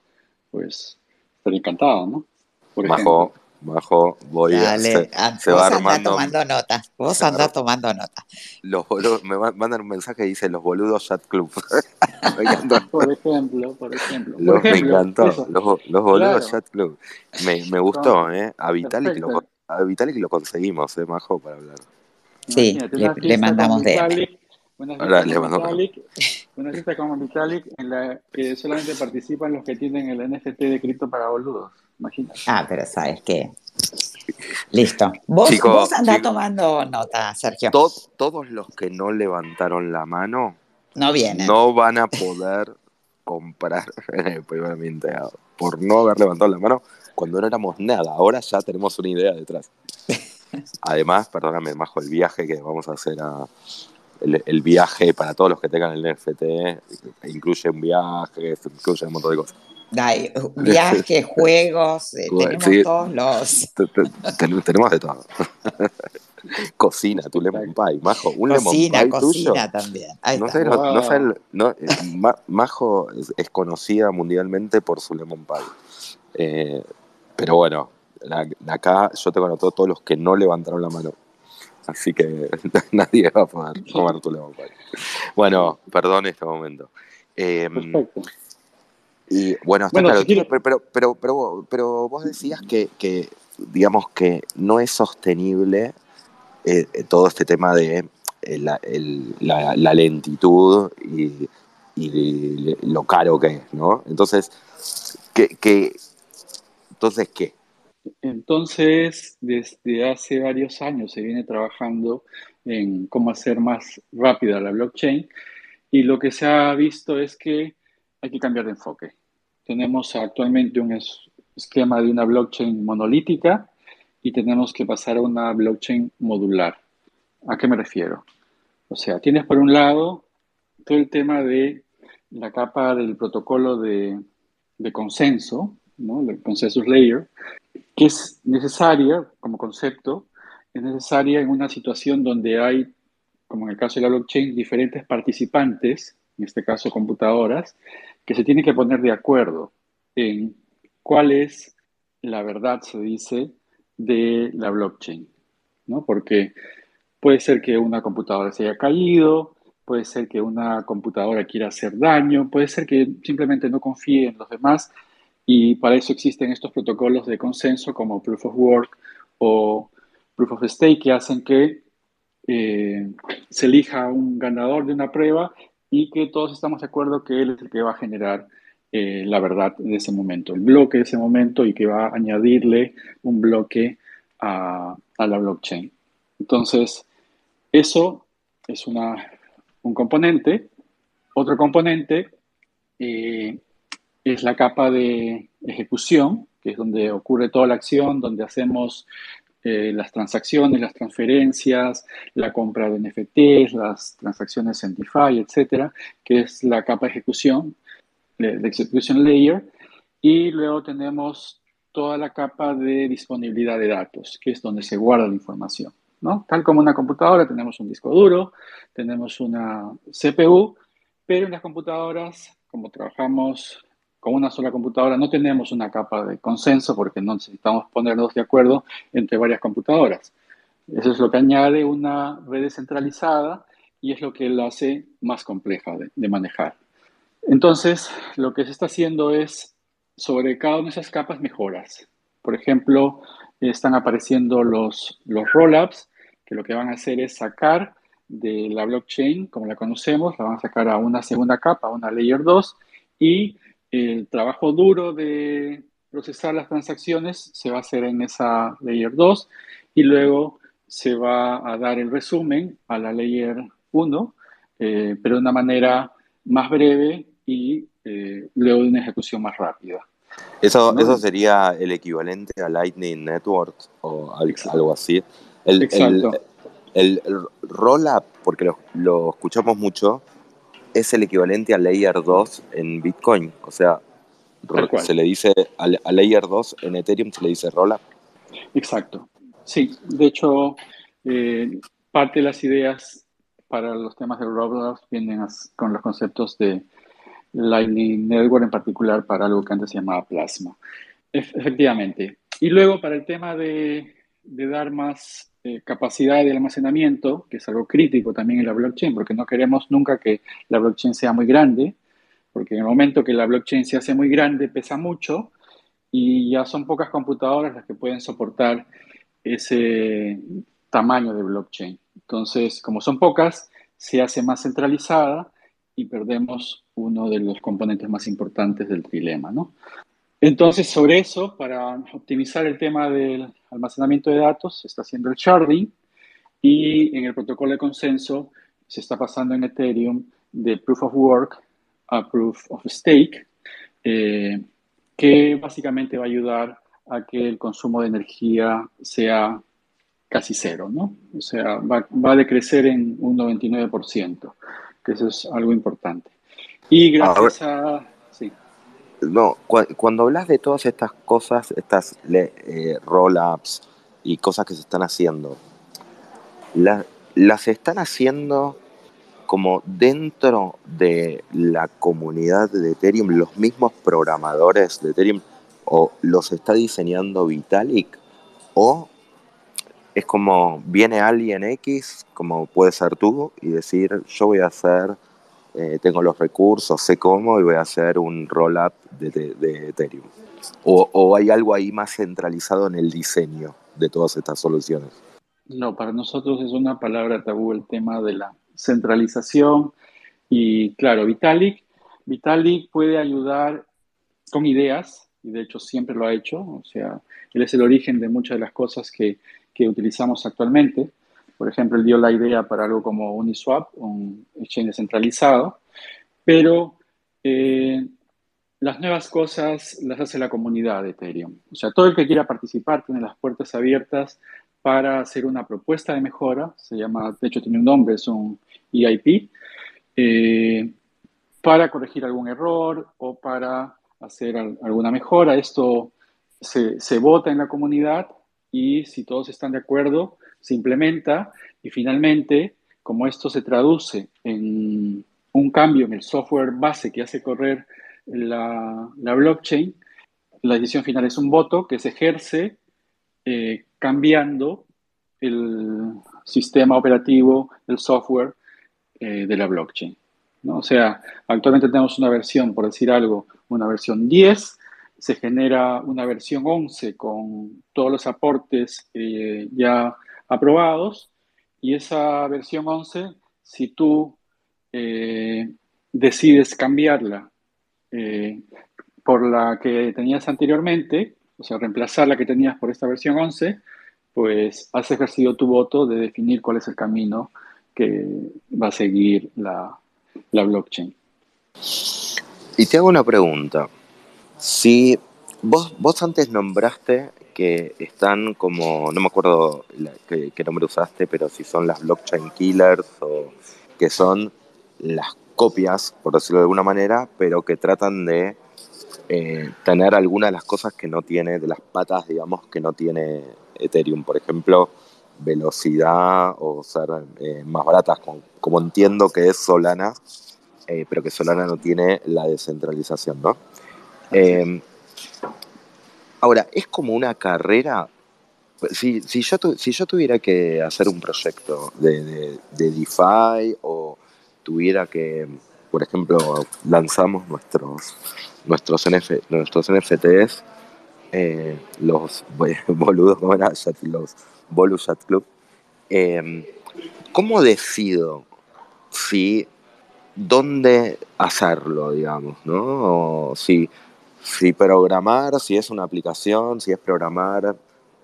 pues estaría encantado, ¿no? Por Majo, Majo, voy a Dale, se, ah, se vos va armando. tomando nota, vos se va andá ar- tomando nota. Los boludos, me mandan un mensaje que dice los boludos chat club. me encantó. Por ejemplo, por ejemplo. Por Los, me ejemplo, encantó. Los, los boludos Claro. chat club. Me, me gustó, ¿eh? A Vitalik, lo, a Vitalik lo conseguimos, ¿eh, Majo? Para hablar. Sí, Imagínate, le- le mandamos. Vitalik, Una fiesta mandamos. Vitalik, una fiesta con Vitalik en la que solamente participan los que tienen el NFT de cripto para boludos. Imagínate. Ah, pero sabes qué. Listo. Vos, Chicos, vos andá chicos. tomando nota, Sergio. To- todos los que no levantaron la mano No viene. no van a poder comprar en el primer minteado. Por no haber levantado la mano cuando no éramos nada. Ahora ya tenemos una idea detrás. Además, perdóname, Majo, el viaje que vamos a hacer a. El, el viaje para todos los que tengan el NFT incluye un viaje, incluye un montón de cosas. Viajes, juegos, eh, tenemos sí. todos los. Te- te- ten- tenemos de todo. cocina, tu lemon pie, Majo. Un Cocina, lemon pie tuyo. cocina también. Ahí No está. sé, no, no sé, no, Majo es, es conocida mundialmente por su lemon pie. Eh, pero bueno, la- acá yo tengo anotado todos los que no levantaron la mano. Así que nadie va a poder comer tu lemon pie. Bueno, perdón este momento. Eh, Perfecto. Y bueno, está claro, pero, pero, pero, pero, vos decías que, que, digamos que no es sostenible eh, todo este tema de eh, la, la, lentitud y, y, lo caro que es, ¿no? Entonces, ¿qué, qué, entonces, ¿qué? Entonces, desde hace varios años se viene trabajando en cómo hacer más rápida la blockchain y lo que se ha visto es que hay que cambiar de enfoque. Tenemos actualmente un esquema de una blockchain monolítica y tenemos que pasar a una blockchain modular. ¿A qué me refiero? O sea, tienes por un lado todo el tema de la capa del protocolo de, consenso, ¿no? el consensus layer, que es necesaria como concepto, es necesaria en una situación donde hay, como en el caso de la blockchain, diferentes participantes, en este caso computadoras, que se tienen que poner de acuerdo en cuál es la verdad, se dice, de la blockchain, ¿no? Porque puede ser que una computadora se haya caído, puede ser que una computadora quiera hacer daño, puede ser que simplemente no confíe en los demás y para eso existen estos protocolos de consenso como Proof of Work o Proof of Stake que hacen que eh, se elija un ganador de una prueba y que todos estamos de acuerdo que él es el que va a generar eh, la verdad de ese momento, el bloque de ese momento y que va a añadirle un bloque a, la blockchain. Entonces, eso es una, un componente. Otro componente eh, es la capa de ejecución, que es donde ocurre toda la acción, donde hacemos eh, las transacciones, las transferencias, la compra de NFTs, las transacciones en DeFi, etcétera, que es la capa de ejecución, de, execution layer. Y luego tenemos toda la capa de disponibilidad de datos, que es donde se guarda la información. ¿no? Tal como una computadora, tenemos un disco duro, tenemos una CPU, pero en las computadoras, como trabajamos con una sola computadora no tenemos una capa de consenso porque no necesitamos ponernos de acuerdo entre varias computadoras. Eso es lo que añade una red descentralizada y es lo que la hace más compleja de, manejar. Entonces, lo que se está haciendo es, sobre cada una de esas capas, mejoras. Por ejemplo, están apareciendo los, los rollups, que lo que van a hacer es sacar de la blockchain, como la conocemos, la van a sacar a una segunda capa, a una layer 2, y el trabajo duro de procesar las transacciones se va a hacer en esa layer 2 y luego se va a dar el resumen a la layer 1, eh, pero de una manera más breve y eh, luego de una ejecución más rápida. Eso, eso sería el equivalente a Lightning Network o algo así. El, Exacto. El, roll-up, porque lo, lo escuchamos mucho, es el equivalente a Layer 2 en Bitcoin. O sea, se le dice a, Layer 2 en Ethereum se le dice Rollup. Exacto. Sí, de hecho, eh, parte de las ideas para los temas de Rollups vienen con los conceptos de Lightning Network, en particular para algo que antes se llamaba Plasma. efectivamente. Y luego para el tema de, de dar más eh, capacidad de almacenamiento, que es algo crítico también en la blockchain, porque no queremos nunca que la blockchain sea muy grande, porque en el momento que la blockchain se hace muy grande pesa mucho y ya son pocas computadoras las que pueden soportar ese tamaño de blockchain. Entonces, como son pocas, se hace más centralizada y perdemos uno de los componentes más importantes del trilema, ¿no? Entonces, sobre eso, para optimizar el tema del almacenamiento de datos, se está haciendo el sharding y en el protocolo de consenso se está pasando en Ethereum de Proof of Work a Proof of Stake, eh, que básicamente va a ayudar a que el consumo de energía sea casi cero, ¿no? O sea, va, va a decrecer en un 99%, que eso es algo importante. Y gracias a no, cuando hablas de todas estas cosas, estas eh, roll-ups y cosas que se están haciendo, ¿las están haciendo como dentro de la comunidad de Ethereum, los mismos programadores de Ethereum, o los está diseñando Vitalik? ¿O es como viene alguien X, como puede ser tú, y decir, yo voy a hacer eh, tengo los recursos, sé cómo y voy a hacer un roll-up de, Ethereum. O, hay algo ahí más centralizado en el diseño de todas estas soluciones? No, para nosotros es una palabra tabú el tema de la centralización y claro, Vitalik, Vitalik puede ayudar con ideas y de hecho siempre lo ha hecho, o sea, él es el origen de muchas de las cosas que, que utilizamos actualmente. Por ejemplo, él dio la idea para algo como Uniswap, un exchange descentralizado, pero eh, las nuevas cosas las hace la comunidad de Ethereum. O sea, todo el que quiera participar tiene las puertas abiertas para hacer una propuesta de mejora, se llama, de hecho tiene un nombre, es un EIP, eh, para corregir algún error o para hacer alguna mejora. Esto se, se vota en la comunidad y si todos están de acuerdo, se implementa y finalmente, como esto se traduce en un cambio en el software base que hace correr la, la blockchain, la decisión final es un voto que se ejerce eh, cambiando el sistema operativo, el software eh, de la blockchain. ¿no? O sea, actualmente tenemos una versión, por decir algo, una versión 10, se genera una versión 11 con todos los aportes eh, ya aprobados y esa versión 11, si tú decides cambiarla eh, por la que tenías anteriormente, o sea, reemplazar la que tenías por esta versión 11, pues has ejercido tu voto de definir cuál es el camino que va a seguir la, la blockchain. Y te hago una pregunta. Si vos, vos antes nombraste que están como, no me acuerdo qué, qué nombre usaste, pero si son las blockchain killers o que son las copias, por decirlo de alguna manera, pero que tratan de eh, tener algunas de las cosas que no tiene, de las patas, digamos, que no tiene Ethereum. Por ejemplo, velocidad o ser eh, más baratas, como, entiendo que es Solana, eh, pero que Solana no tiene la descentralización, ¿no? Ahora, es como una carrera. Si, si, yo, si yo tuviera que hacer un proyecto de, de, de DeFi o tuviera que, por ejemplo, lanzamos nuestros, nuestros, nuestros NFTs, eh, los boludos, como era? Los Bolu Club. Em, ¿Cómo decido si dónde hacerlo, digamos, ¿no? O si, si programar, si es una aplicación, si es programar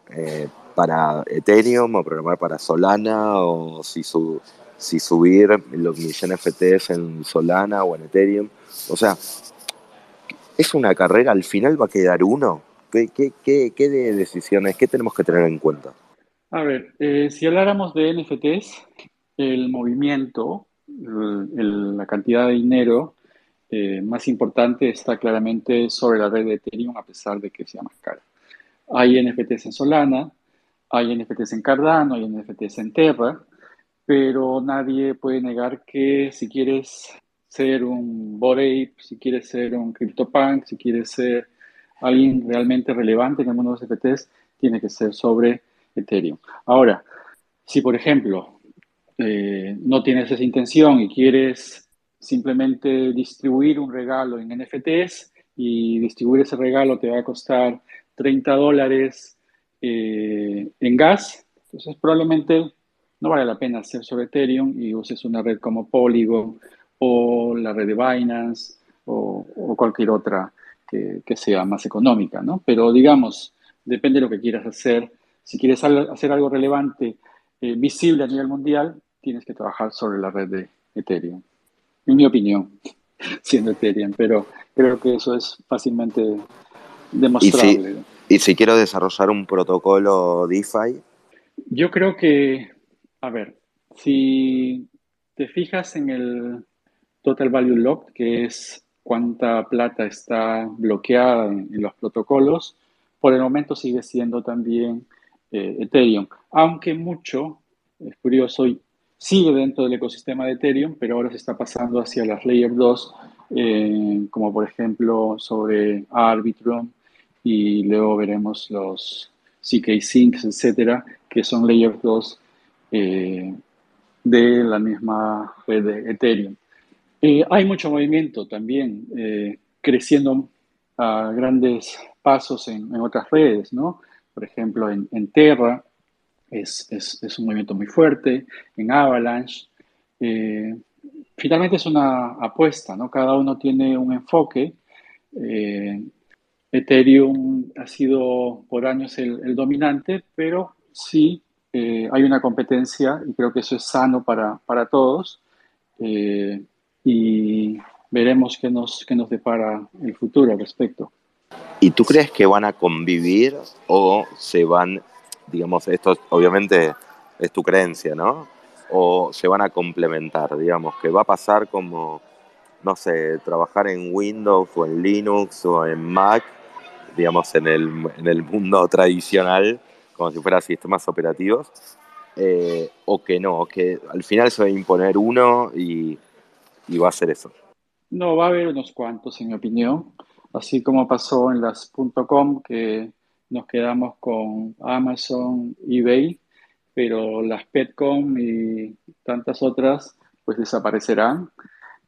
eh, para Ethereum o programar para Solana o si su, si subir los millones FTs en Solana o en Ethereum. O sea, ¿es una carrera? ¿Al final va a quedar uno? ¿Qué, qué, qué, decisiones, qué tenemos que tener en cuenta? A ver, eh, si habláramos de NFTs, el movimiento, la cantidad de dinero eh, más importante está claramente sobre la red de Ethereum, a pesar de que sea más cara. Hay NFTs en Solana, hay NFTs en Cardano, hay NFTs en Terra, pero nadie puede negar que si quieres ser un Bored si quieres ser un CryptoPunk, si quieres ser alguien realmente relevante en el mundo de los NFTs, tiene que ser sobre Ethereum. Ahora, si por ejemplo eh, no tienes esa intención y quieres simplemente distribuir un regalo en NFTs y distribuir ese regalo te va a costar 30 dólares eh, en gas, entonces probablemente no vale la pena hacer sobre Ethereum y uses una red como Polygon o la red de Binance o, cualquier otra que, sea más económica, ¿no? Pero digamos, depende de lo que quieras hacer. Si quieres hacer algo relevante, eh, visible a nivel mundial, tienes que trabajar sobre la red de Ethereum. En mi opinión, siendo Ethereum, pero creo que eso es fácilmente demostrable. y si quiero desarrollar un protocolo DeFi? Yo creo que a ver, si te fijas en el total value locked, que es cuánta plata está bloqueada en, los protocolos, por el momento sigue siendo también eh, Ethereum, aunque mucho, es curioso, sigue dentro del ecosistema de Ethereum, pero ahora se está pasando hacia las Layer 2, eh, como por ejemplo sobre Arbitrum, y luego veremos los CK Syncs, etcétera, que son Layer 2 eh, de la misma red de Ethereum. Eh, hay mucho movimiento también, creciendo a grandes pasos en, otras redes, ¿no? Por ejemplo, en, Terra es, es, un movimiento muy fuerte, en Avalanche. Eh, finalmente es una apuesta, ¿no? Cada uno tiene un enfoque. Ethereum ha sido por años el, dominante, pero sí hay una competencia y creo que eso es sano para, para todos y veremos qué nos, qué nos depara el futuro al respecto. ¿Y tú crees que van a convivir o se van, digamos, esto obviamente es tu creencia, ¿no? O se van a complementar, digamos, que va a pasar como, no sé, trabajar en Windows o en Linux o en Mac, digamos, en el, en el mundo tradicional, como si fueran sistemas operativos, eh, o que no, que al final se va a imponer uno y y va a ser eso. No, va a haber unos cuantos, en mi opinión. Así como pasó en las .com, que nos quedamos con Amazon, eBay, pero las Petcom y tantas otras pues desaparecerán,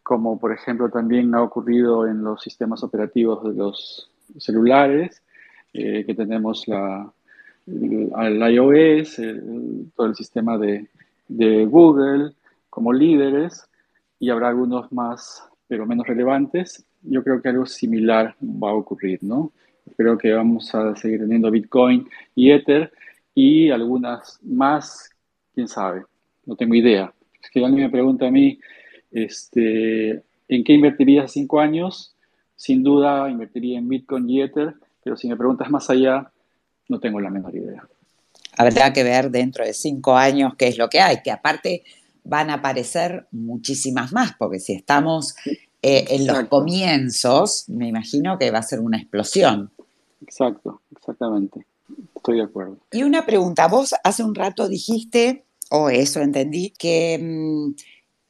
como por ejemplo también ha ocurrido en los sistemas operativos de los celulares, eh, que tenemos la, el, iOS, todo el sistema de, de Google como líderes, y habrá algunos más, pero menos relevantes. Yo creo que algo similar va a ocurrir, ¿no? Creo que vamos a seguir teniendo Bitcoin y Ether y algunas más, quién sabe, no tengo idea. Es que alguien me pregunta a mí, este, ¿en qué invertiría cinco años? Sin duda invertiría en Bitcoin y Ether, pero si me preguntas más allá, no tengo la menor idea. Habrá que ver dentro de cinco años qué es lo que hay, que aparte van a aparecer muchísimas más, porque si estamos eh, en los comienzos, me imagino que va a ser una explosión. Exacto, exactamente. Estoy de acuerdo. Y una pregunta, vos hace un rato dijiste, o eso entendí, que mm,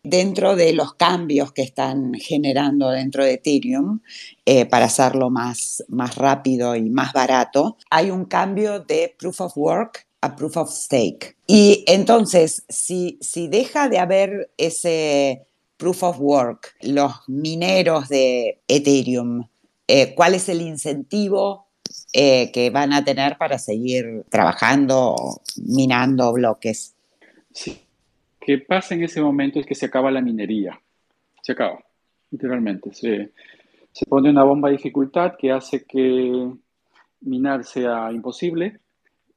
dentro de los cambios que están generando dentro de Ethereum eh, para hacerlo más, más rápido y más barato, hay un cambio de proof of work a proof of stake. Y entonces, si, si deja de haber ese proof of work, los mineros de Ethereum, eh, ¿cuál es el incentivo eh, que van a tener para seguir trabajando, minando bloques? Sí. ¿Qué pasa en ese momento es que se acaba la minería. Se acaba, literalmente. Se, se pone una bomba de dificultad que hace que minar sea imposible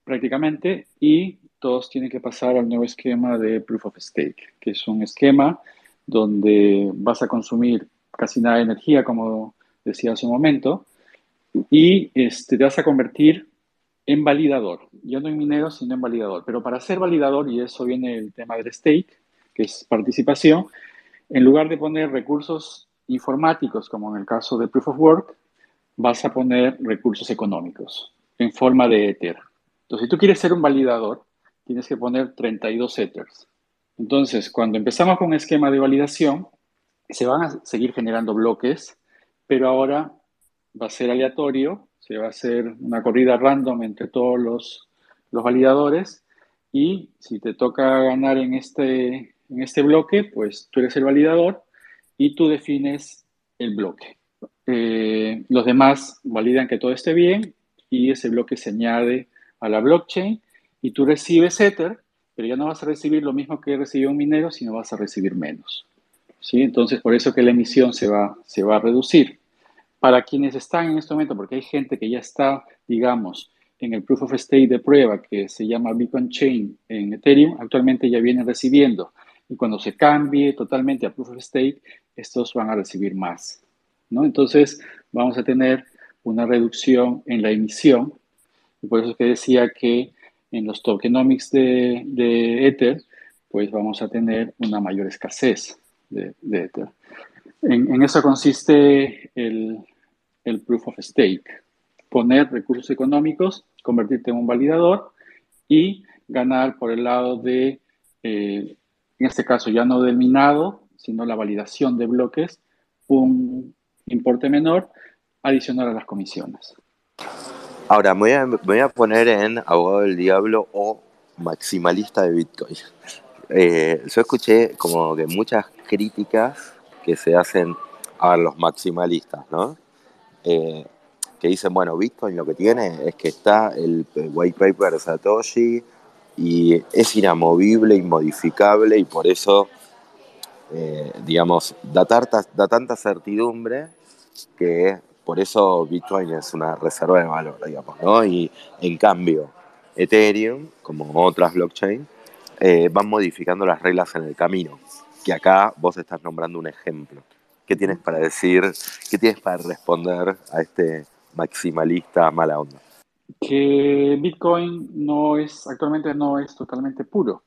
prácticamente y todos tienen que pasar al nuevo esquema de Proof of Stake, que es un esquema donde vas a consumir casi nada de energía, como decía hace un momento, y este, te vas a convertir en validador, ya no en minero, sino en validador. Pero para ser validador, y eso viene el tema del stake, que es participación, en lugar de poner recursos informáticos, como en el caso de Proof of Work, vas a poner recursos económicos en forma de Ether. Entonces, si tú quieres ser un validador, tienes que poner 32 setters. Entonces, cuando empezamos con un esquema de validación, se van a seguir generando bloques, pero ahora va a ser aleatorio, se va a hacer una corrida random entre todos los, los validadores y si te toca ganar en este, en este bloque, pues tú eres el validador y tú defines el bloque. Eh, los demás validan que todo esté bien y ese bloque se añade a la blockchain y tú recibes Ether, pero ya no vas a recibir lo mismo que recibió un minero, sino vas a recibir menos. ¿sí? Entonces, por eso que la emisión se va, se va a reducir. Para quienes están en este momento, porque hay gente que ya está, digamos, en el Proof of Stake de prueba que se llama Beacon Chain en Ethereum, actualmente ya vienen recibiendo. Y cuando se cambie totalmente a Proof of Stake, estos van a recibir más. ¿no? Entonces, vamos a tener una reducción en la emisión y por eso es que decía que en los tokenomics de, de Ether, pues vamos a tener una mayor escasez de, Ether. En, eso consiste el, el, proof of stake. Poner recursos económicos, convertirte en un validador y ganar por el lado de, eh, en este caso ya no del minado, sino la validación de bloques, un importe menor adicional a las comisiones. Ahora, me voy, a, poner en abogado del diablo o maximalista de Bitcoin. Eh, yo escuché como que muchas críticas que se hacen a los maximalistas, ¿no? Eh, que dicen, bueno, Bitcoin lo que tiene es que está el white paper de Satoshi y es inamovible, inmodificable y por eso, eh, digamos, da, tanta certidumbre que por eso Bitcoin es una reserva de valor, digamos, ¿no? Y en cambio, Ethereum, como otras blockchains, eh, van modificando las reglas en el camino, que acá vos estás nombrando un ejemplo. ¿Qué tienes para decir, qué tienes para responder a este maximalista mala onda? Que Bitcoin no es, actualmente no es totalmente puro.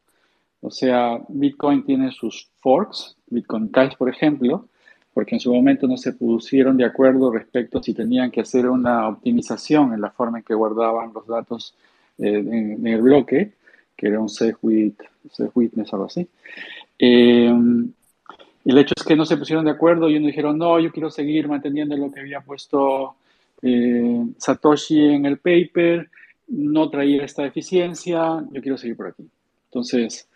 O sea, Bitcoin tiene sus forks, Bitcoin Cash, por ejemplo, porque en su momento no se pusieron de acuerdo respecto a si tenían que hacer una optimización en la forma en que guardaban los datos eh, en, el bloque, que era un safe, witness o algo así. Eh, el hecho es que no se pusieron de acuerdo y uno dijeron, no, yo quiero seguir manteniendo lo que había puesto eh, Satoshi en el paper, no traía esta eficiencia, yo quiero seguir por aquí. Entonces,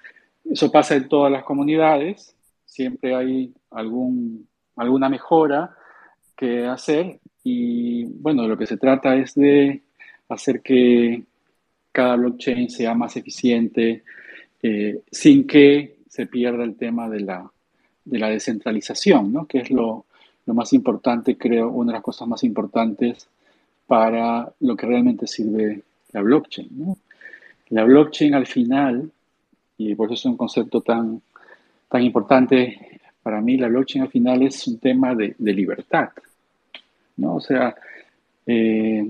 eso pasa en todas las comunidades, siempre hay algún, alguna mejora que hacer y bueno, lo que se trata es de hacer que cada blockchain sea más eficiente eh, sin que se pierda el tema de la, de la descentralización, ¿no? que es lo, lo, más importante, creo, una de las cosas más importantes para lo que realmente sirve la blockchain. La blockchain al final, y por eso es un concepto tan, tan importante para mí, la blockchain al final es un tema de, de libertad. ¿no? O sea, eh,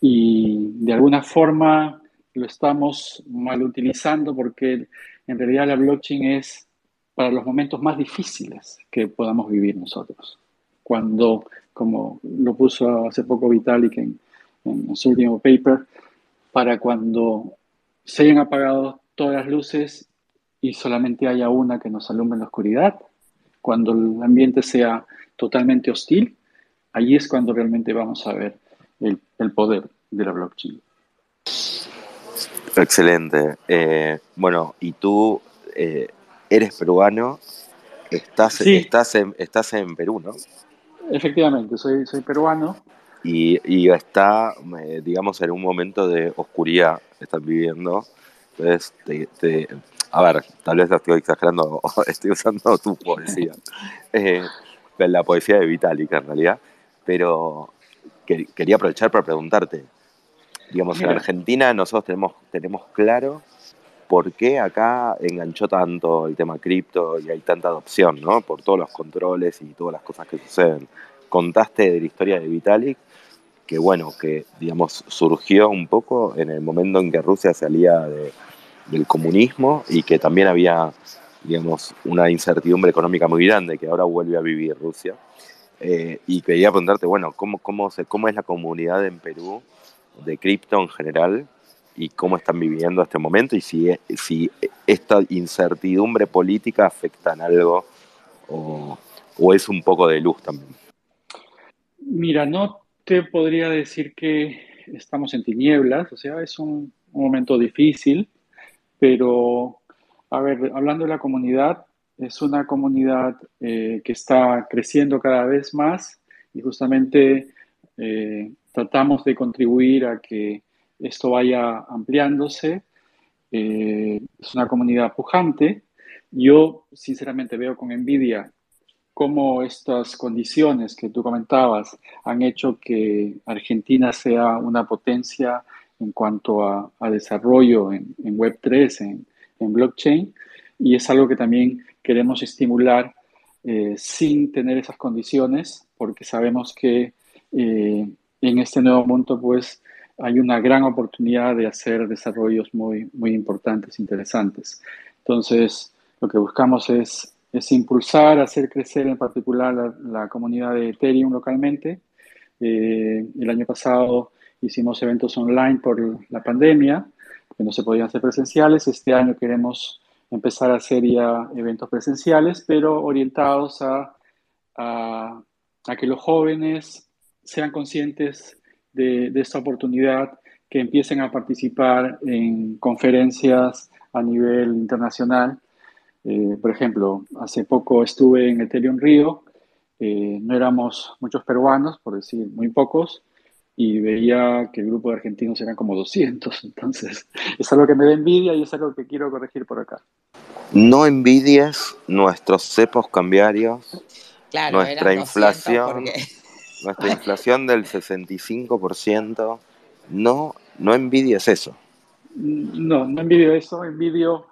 y de alguna forma lo estamos mal utilizando porque en realidad la blockchain es para los momentos más difíciles que podamos vivir nosotros. Cuando, como lo puso hace poco Vitalik en, en su último paper, para cuando se hayan apagado todas las luces y solamente haya una que nos alumbre en la oscuridad, cuando el ambiente sea totalmente hostil, allí es cuando realmente vamos a ver el, el poder de la blockchain. Excelente. Eh, bueno, y tú eh, eres peruano, estás, estás, en, estás en Perú, ¿no? Efectivamente, soy, soy peruano. Y, y está, eh, digamos, en un momento de oscuridad están viviendo. Entonces, a ver, tal vez estoy exagerando, estoy usando tu poesía. la poesía de Vitalik, en realidad. Pero quería aprovechar para preguntarte, Digamos, en Argentina nosotros tenemos, tenemos claro por qué acá enganchó tanto el tema cripto y hay tanta adopción, ¿no? Por todos los controles y todas las cosas que suceden. Contaste de la historia de Vitalik, que bueno, que digamos surgió un poco en el momento en que Rusia salía del comunismo y que también había, digamos, una incertidumbre económica muy grande que ahora vuelve a vivir Rusia. Eh, y quería preguntarte, bueno, ¿cómo, se, ¿cómo es la comunidad en Perú de cripto en general y cómo están viviendo este momento y si, si esta incertidumbre política afecta en algo o, es un poco de luz también. Mira, no te podría decir que estamos en tinieblas, o sea, es un, momento difícil, pero, a ver, hablando de la comunidad, es una comunidad eh, que está creciendo cada vez más y justamente eh, tratamos de contribuir a que esto vaya ampliándose. Eh, es una comunidad pujante. Yo sinceramente veo con envidia cómo estas condiciones que tú comentabas han hecho que Argentina sea una potencia en cuanto a, desarrollo en, Web3, en, blockchain, y es algo que también queremos estimular eh, sin tener esas condiciones, porque sabemos que eh, en este nuevo mundo, pues hay una gran oportunidad de hacer desarrollos muy, muy importantes, interesantes. Entonces, lo que buscamos es, es impulsar, hacer crecer en particular la, comunidad de Ethereum localmente. Eh, el año pasado hicimos eventos online por la pandemia, que no se podían hacer presenciales. Este año queremos empezar a hacer ya eventos presenciales, pero orientados a, a, a que los jóvenes sean conscientes de, esta oportunidad, que empiecen a participar en conferencias a nivel internacional, Eh, por ejemplo, hace poco estuve en Ethereum Río, eh, no éramos muchos peruanos, por decir muy pocos, y veía que el grupo de argentinos eran como 200. Entonces, es algo que me da envidia y es algo que quiero corregir por acá. No envidies nuestros cepos cambiarios, Claro, nuestra eran 200 inflación, porque- nuestra inflación del 65%. No, no envidies eso. No, no envidio eso, envidio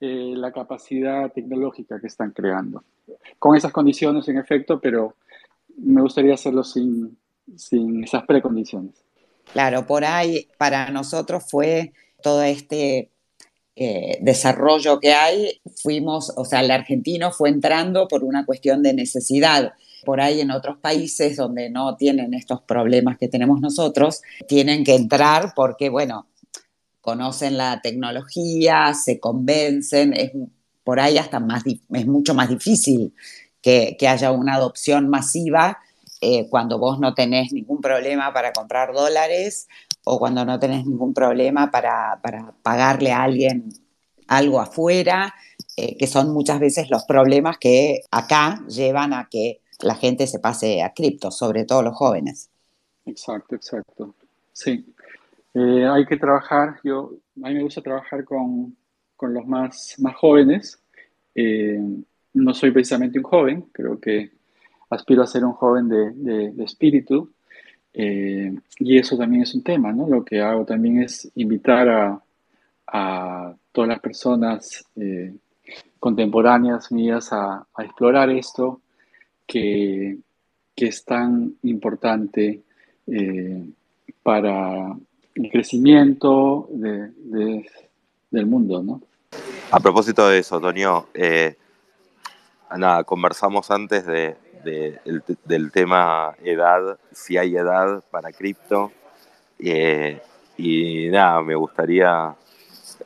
eh, la capacidad tecnológica que están creando. Con esas condiciones, en efecto, pero me gustaría hacerlo sin, sin esas precondiciones. Claro, por ahí para nosotros fue todo este eh, desarrollo que hay, fuimos, o sea, el argentino fue entrando por una cuestión de necesidad. Por ahí en otros países donde no tienen estos problemas que tenemos nosotros, tienen que entrar porque, bueno, conocen la tecnología, se convencen, es por ahí hasta más, es mucho más difícil que, que haya una adopción masiva eh, cuando vos no tenés ningún problema para comprar dólares o cuando no tenés ningún problema para, para pagarle a alguien algo afuera, eh, que son muchas veces los problemas que acá llevan a que la gente se pase a cripto, sobre todo los jóvenes. Exacto, exacto. Sí. Eh, hay que trabajar, yo, a mí me gusta trabajar con, con los más, más jóvenes. Eh, no soy precisamente un joven, creo que aspiro a ser un joven de, de- espíritu. eh, y eso también es un tema, ¿no? Lo que hago también es invitar a, a todas las personas contemporáneas mías a explorar esto que, que es tan importante eh, para el crecimiento de- de- del mundo, ¿no? A propósito de eso, Toño, eh, nada, conversamos antes de, de- el- del tema edad, si hay edad para cripto. eh, y nada, me gustaría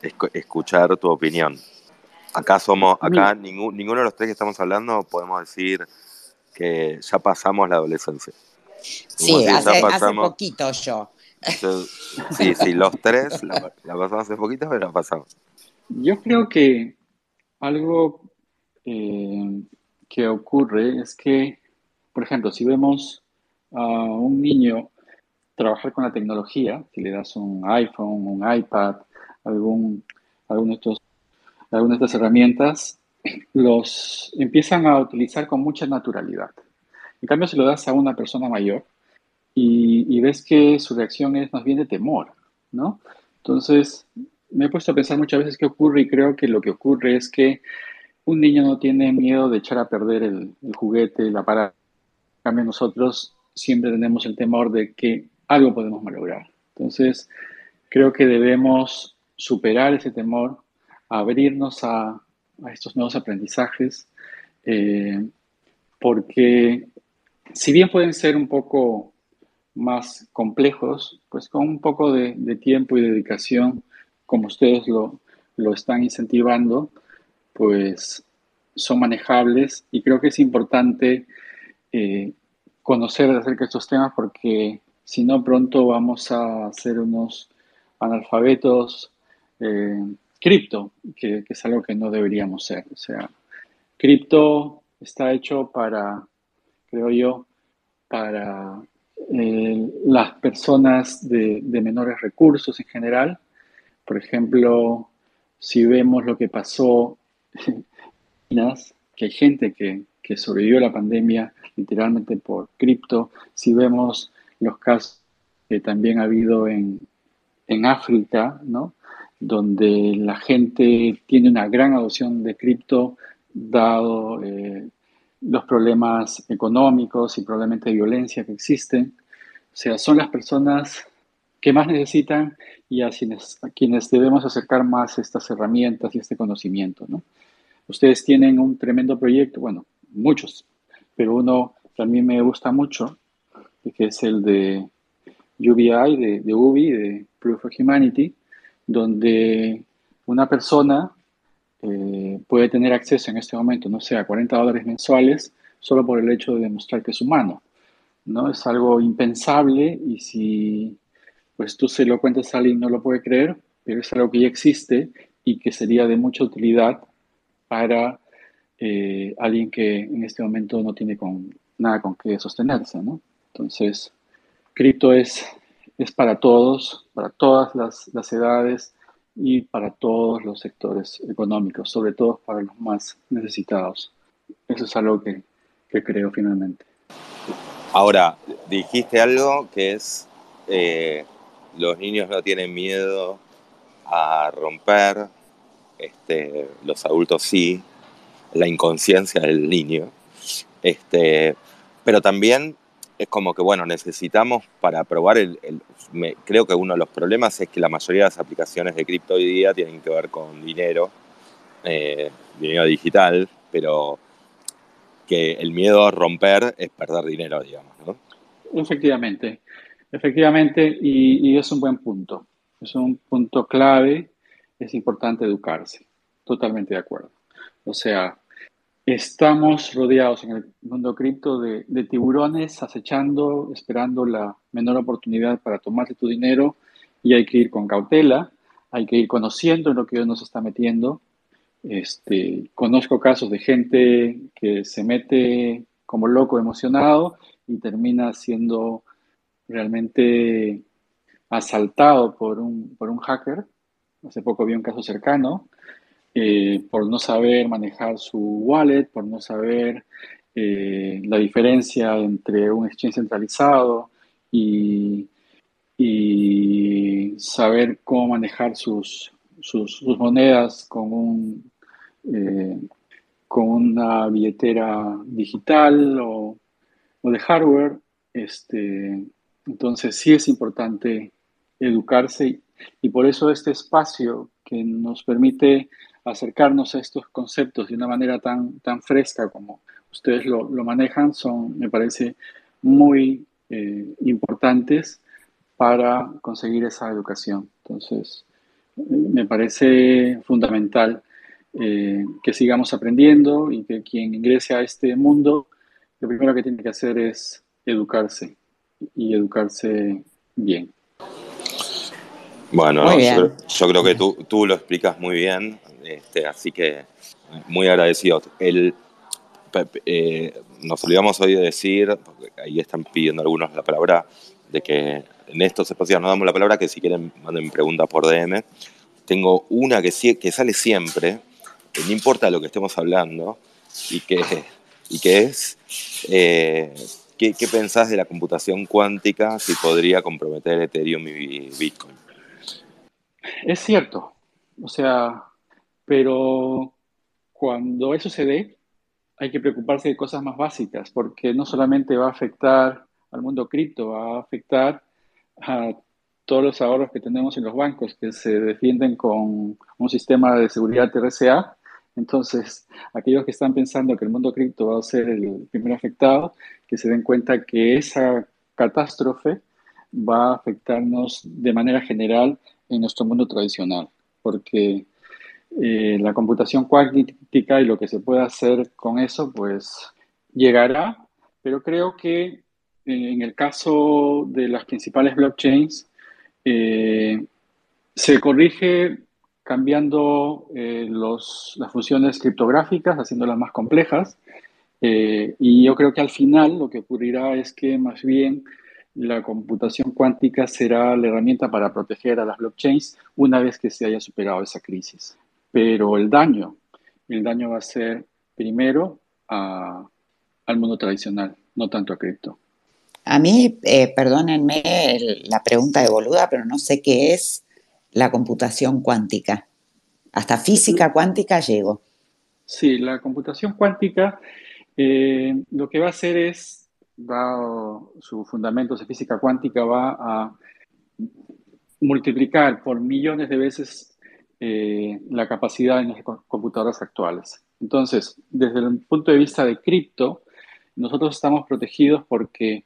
escu- escuchar tu opinión. Acá somos, acá ningún- ninguno de los tres que estamos hablando podemos decir que ya pasamos la adolescencia. Sí, si ya hace, hace pasamos- poquito yo. Yo- sí, sí, los tres la, la pasamos hace poquito, pero la pasamos. Yo creo que algo eh, que ocurre es que, por ejemplo, si vemos a un niño trabajar con la tecnología, si le das un iPhone, un iPad, algún, algún de estos, alguna de estas herramientas, los empiezan a utilizar con mucha naturalidad. En cambio, si lo das a una persona mayor y, y ves que su reacción es más bien de temor, ¿no? Entonces, me he puesto a pensar muchas veces qué ocurre y creo que lo que ocurre es que un niño no tiene miedo de echar a perder el, el juguete, el aparato. En cambio, nosotros siempre tenemos el temor de que algo podemos malograr. Entonces, creo que debemos superar ese temor, abrirnos a, a estos nuevos aprendizajes, eh, porque si bien pueden ser un poco más complejos, pues con un poco de, tiempo y dedicación, como ustedes lo, lo están incentivando, pues son manejables y creo que es importante eh, conocer acerca de estos temas porque si no pronto vamos a ser unos analfabetos eh, cripto, que, es algo que no deberíamos ser. O sea, cripto está hecho para, creo yo, para eh, las personas de, de menores recursos en general. Por ejemplo, si vemos lo que pasó que hay gente que, que sobrevivió a la pandemia literalmente por cripto, si vemos los casos que también ha habido en, en África, ¿no? Donde la gente tiene una gran adopción de cripto, dado eh, los problemas económicos y probablemente de violencia que existen. O sea, son las personas que más necesitan y a quienes, debemos acercar más estas herramientas y este conocimiento, ¿no? Ustedes tienen un tremendo proyecto, bueno, muchos, pero uno que a mí me gusta mucho, que es el de UBI, de, de UBI, de Proof of Humanity, donde una persona eh, puede tener acceso en este momento, no sé, a 40 dólares mensuales solo por el hecho de demostrar que es humano, ¿no? Es algo impensable y si pues tú se lo cuentas a alguien no lo puede creer, pero es algo que ya existe y que sería de mucha utilidad para eh, alguien que en este momento no tiene nada con qué sostenerse, ¿no? Entonces, cripto es, es para todos, para todas las, edades y para todos los sectores económicos, sobre todo para los más necesitados. Eso es algo que, creo finalmente. Ahora, dijiste algo que es, eh, los niños no tienen miedo a romper, este, los adultos sí, la inconsciencia del niño. Este, pero también es como que, bueno, necesitamos para probar el... creo que uno de los problemas es que la mayoría de las aplicaciones de cripto hoy día tienen que ver con dinero, eh, dinero digital, pero que el miedo a romper es perder dinero, digamos, ¿no? Efectivamente, efectivamente, y es un buen punto. Es un punto clave, es importante educarse. Totalmente de acuerdo. O sea, Estamos rodeados en el mundo cripto de, tiburones acechando, esperando la menor oportunidad para tomarse tu dinero y hay que ir con cautela, hay que ir conociendo en lo que Dios nos está metiendo. Este, conozco casos de gente que se mete como loco emocionado y termina siendo realmente asaltado por un, por un hacker. Hace poco vi un caso cercano eh, por no saber manejar su wallet, por no saber eh, la diferencia entre un exchange centralizado y, saber cómo manejar sus, monedas eh, con una billetera digital o, o, de hardware. Este, entonces sí es importante educarse y por eso este espacio que nos permite acercarnos a estos conceptos de una manera tan, tan fresca como ustedes lo, manejan son, me parece, muy eh, importantes para conseguir esa educación. Entonces, me parece fundamental eh, que sigamos aprendiendo y que quien ingrese a este mundo, lo primero que tiene que hacer es educarse y educarse bien. Bueno, yo, creo que tú, tú, lo explicas muy bien. Este, así que muy agradecido. El, eh, nos olvidamos hoy de decir, porque ahí están pidiendo algunos la palabra, de que en estos espacios no damos la palabra, que si quieren manden preguntas por DM. Tengo una que, que sale siempre, que no importa lo que estemos hablando, y que, y que es, eh, ¿qué, ¿qué pensás de la computación cuántica si podría comprometer Ethereum y Bitcoin? Es cierto. O sea, pero cuando eso se hay que preocuparse de cosas más básicas, porque no solamente va a afectar al mundo cripto, va a afectar a todos los ahorros que tenemos en los bancos que se defienden con un sistema de seguridad RCA. Entonces, aquellos que están pensando que el mundo cripto va a ser el primer afectado, que se den cuenta que esa catástrofe va a afectarnos de manera general en nuestro mundo tradicional, porque eh, la computación cuántica y lo que se puede hacer con eso, pues llegará, pero creo que en el caso de las principales blockchains, eh, se corrige cambiando eh, las funciones criptográficas, haciéndolas más complejas, y yo creo que al final lo que ocurrirá es que más bien la computación cuántica será la herramienta para proteger a las blockchains una vez que se haya superado esa crisis pero el daño, el daño va a ser primero al mundo tradicional, no tanto a cripto. A mí, eh, perdónenme la pregunta de boluda, pero no sé qué es la computación cuántica. Hasta física cuántica llego. Sí, la computación cuántica eh, lo que va a hacer es, va, su fundamento de física cuántica va a multiplicar por millones de veces eh, la capacidad en las computadoras actuales. Entonces, desde el punto de vista de cripto, nosotros estamos protegidos porque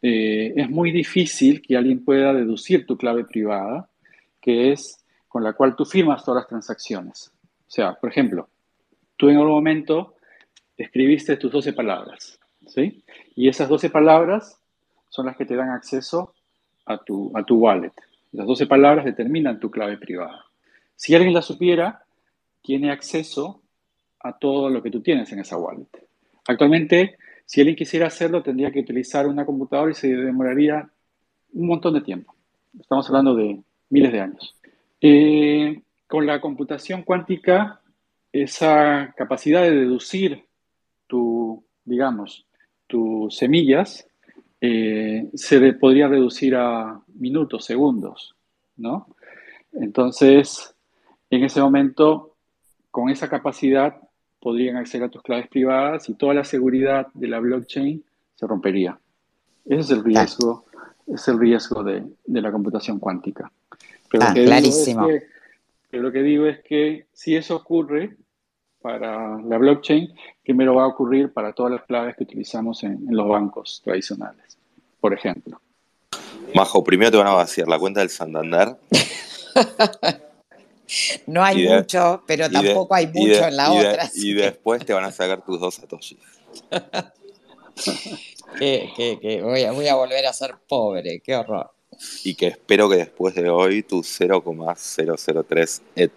eh, es muy difícil que alguien pueda deducir tu clave privada, que es con la cual tú firmas todas las transacciones. O sea, por ejemplo, tú en algún momento escribiste tus 12 palabras, Y esas 12 palabras son las que te dan acceso a tu, a tu wallet. Las 12 palabras determinan tu clave privada. Si alguien la supiera, tiene acceso a todo lo que tú tienes en esa wallet. Actualmente, si alguien quisiera hacerlo, tendría que utilizar una computadora y se demoraría un montón de tiempo. Estamos hablando de miles de años. Eh, con la computación cuántica, esa capacidad de deducir tu, digamos, tus semillas eh, se podría reducir a minutos, segundos, ¿no? Entonces, en ese momento, con esa capacidad, podrían acceder a tus claves privadas y toda la seguridad de la blockchain se rompería. Ese es el riesgo, es el riesgo de, la computación cuántica. Pero ah, clarísimo. pero lo que digo es que si eso ocurre, para la blockchain, primero va a ocurrir para todas las claves que utilizamos en, los bancos tradicionales, por ejemplo. Majo, primero te van a vaciar la cuenta del Santander. no hay mucho, pero tampoco hay mucho en la otra. y después te van a sacar tus dos satoshis. que, voy, a, voy a volver a ser pobre, qué horror. Y que espero que después de hoy tu 0,003 ET.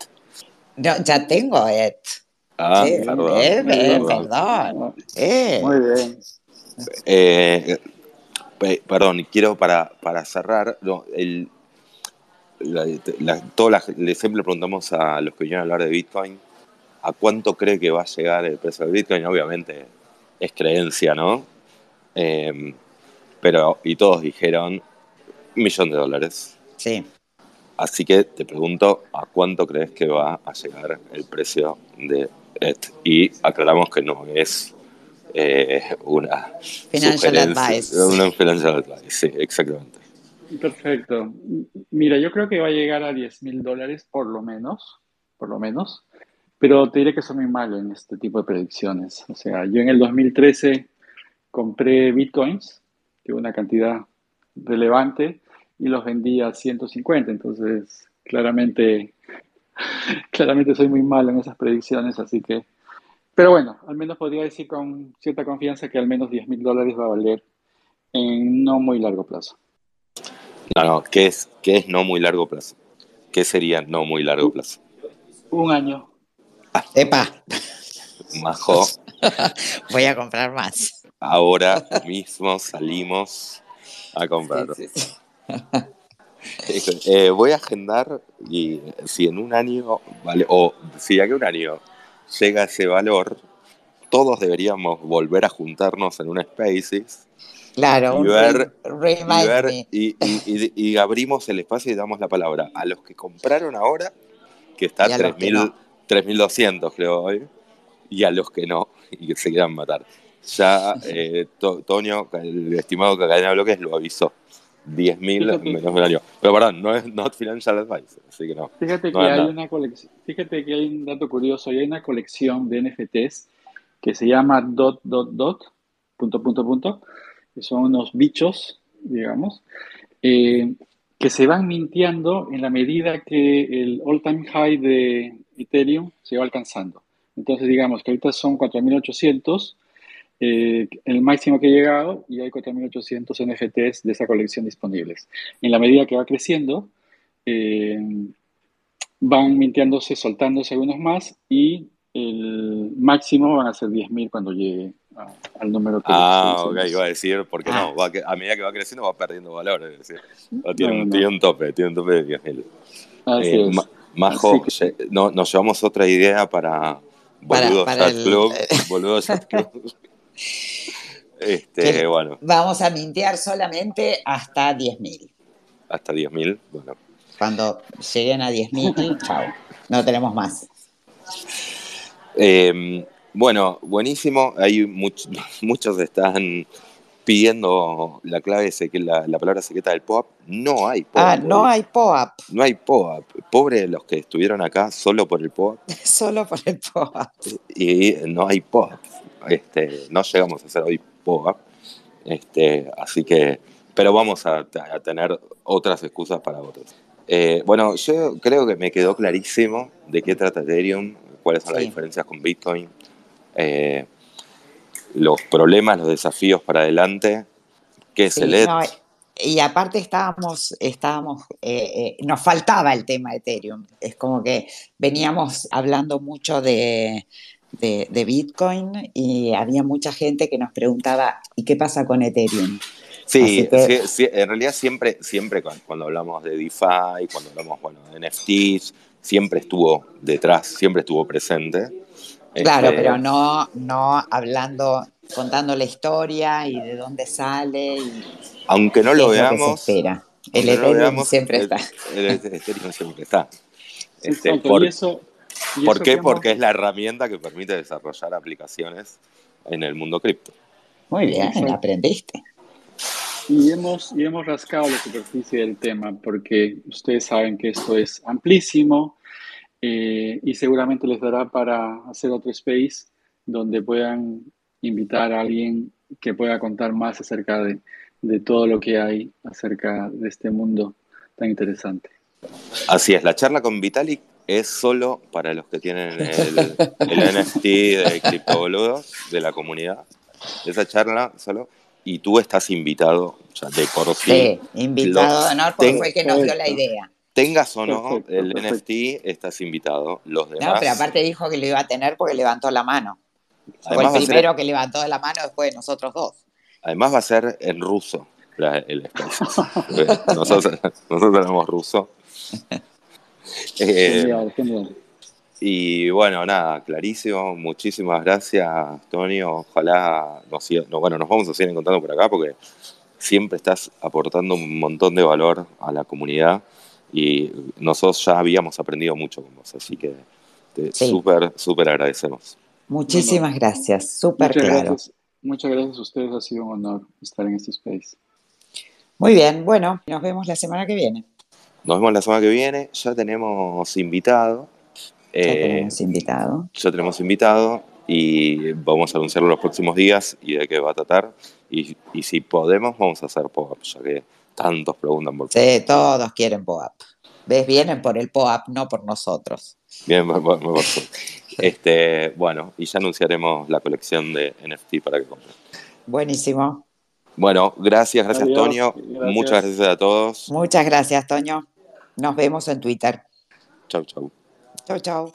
No, ya tengo ET. Ah, perdón. Eh, Muy bien. Eh, perdón, quiero para, para cerrar, el, siempre le preguntamos a los que vienen a hablar de Bitcoin, ¿a cuánto cree que va a llegar el precio de Bitcoin? Obviamente es creencia, ¿no? Em, pero, y todos dijeron, un millón de dólares. Sí. Así que te pregunto, ¿a cuánto crees que va a llegar el precio de y aclaramos que no es eh, una financial advice. Una financial advice, sí, exactamente. Perfecto. Mira, yo creo que va a llegar a 10 mil dólares por lo menos, por lo menos, pero te diré que soy muy malo en este tipo de predicciones. O sea, yo en el 2013 compré bitcoins, que una cantidad relevante, y los vendí a 150, entonces claramente Claramente soy muy malo en esas predicciones, así que... Pero bueno, al menos podría decir con cierta confianza que al menos 10 mil dólares va a valer en no muy largo plazo. No, no, ¿qué es, qué es no muy largo plazo? ¿Qué sería no muy largo plazo? Un año. Ah. ¡Epa! Majo. Voy a comprar más. Ahora mismo salimos a comprar. Eh, voy a agendar y si en un año, vale, o si ya que un año llega ese valor, todos deberíamos volver a juntarnos en un Spaces. Claro, y ver, y, y, abrimos el espacio y damos la palabra a los que compraron ahora, que está a 3.200 creo hoy, y a los que no, y que se quieran matar. Ya eh, Toño, el estimado que Cadena Bloques, lo avisó. 10.000 menos un año. Pero perdón, no es not financial advice, así que no. Fíjate que hay una colección, fíjate que hay un dato curioso, hay una colección de NFTs que se llama dot dot dot punto punto punto, que son unos bichos, digamos, eh, que se van mintiendo en la medida que el all time high de Ethereum se va alcanzando. Entonces, digamos que ahorita son 4.800 eh, el máximo que he llegado y hay 4.800 NFTs de esa colección disponibles. En la medida que va creciendo, eh, van mintiéndose, soltándose algunos más y el máximo van a ser 10.000 cuando llegue al número que Ah, ok, iba a decir, porque no, ah. a medida que va creciendo va perdiendo valor, es decir, tiene, un tope, tiene un tope de 10.000. Eh, Majo, no, nos llevamos otra idea para Boludo para, Club. Boludo Club. Este, bueno. Vamos a mintear solamente hasta 10.000. Hasta 10.000, bueno. Cuando lleguen a 10.000, chao. No tenemos más. Em, bueno, buenísimo. Hay muchos están pidiendo la clave, la, la palabra secreta del POAP. No hay POAP. Ah, no hay POAP. No hay POAP. Pobre los que estuvieron acá solo por el POAP. solo por el POAP. Y no hay POAP. Este, no llegamos a hacer hoy POAP, este, así que, pero vamos a, tener otras excusas para otros. Eh, bueno, yo creo que me quedó clarísimo de qué trata Ethereum, cuáles son las diferencias con Bitcoin, eh, los problemas, los desafíos para adelante, qué es el ETH. y aparte estábamos, estábamos eh, nos faltaba el tema Ethereum. Es como que veníamos hablando mucho de, de, Bitcoin y había mucha gente que nos preguntaba, ¿y qué pasa con Ethereum? Sí, sí, en realidad siempre, siempre cuando hablamos de DeFi, cuando hablamos bueno, de NFTs, siempre estuvo detrás, siempre estuvo presente. Claro, este, pero no, no hablando, contando la historia y de dónde sale. aunque no lo veamos. El Ethereum siempre está. El, Ethereum siempre está. Este, por, eso, ¿Por qué? Porque es la herramienta que permite desarrollar aplicaciones en el mundo cripto. Muy bien, aprendiste. Y hemos, y hemos rascado la superficie del tema porque ustedes saben que esto es amplísimo eh, y seguramente les dará para hacer otro space donde puedan invitar a alguien que pueda contar más acerca de, de todo lo que hay acerca de este mundo tan interesante. Así es, la charla con Vitalik es solo para los que tienen el, NFT de criptoboludos de la comunidad. Esa charla solo. Y tú estás invitado, ya de por sí. Sí, invitado de honor porque fue el que nos dio la idea. Tengas o no el NFT, estás invitado. Los demás. No, pero aparte dijo que lo iba a tener porque levantó la mano. fue el primero que levantó la mano después de nosotros dos. Además va a ser en ruso el nosotros, nosotros tenemos ruso. Eh, y bueno, nada, clarísimo. Muchísimas gracias, Antonio. Ojalá nos, bueno, nos vamos a seguir encontrando por acá porque siempre estás aportando un montón de valor a la comunidad y nosotros ya habíamos aprendido mucho con vos, así que súper, súper agradecemos. Muchísimas gracias, súper claro. muchas gracias a ustedes, ha sido un honor estar en este space. Muy bien, bueno, nos vemos la semana que viene. Nos vemos la semana que viene. Ya tenemos invitado. Ya eh, tenemos invitado. Ya tenemos invitado y vamos a anunciarlo los próximos días y de qué va a tratar. Y, si podemos, vamos a hacer POAP, ya que tantos preguntan por Sí, todos quieren POAP. ¿Ves? Vienen por el POAP, no por nosotros. Bien, bueno, este, bueno, y ya anunciaremos la colección de NFT para que compren. Buenísimo. Bueno, gracias, gracias, Antonio. Muchas gracias a todos. Muchas gracias, Toño. Nos vemos en Twitter. Chau, chau. Chau, chau.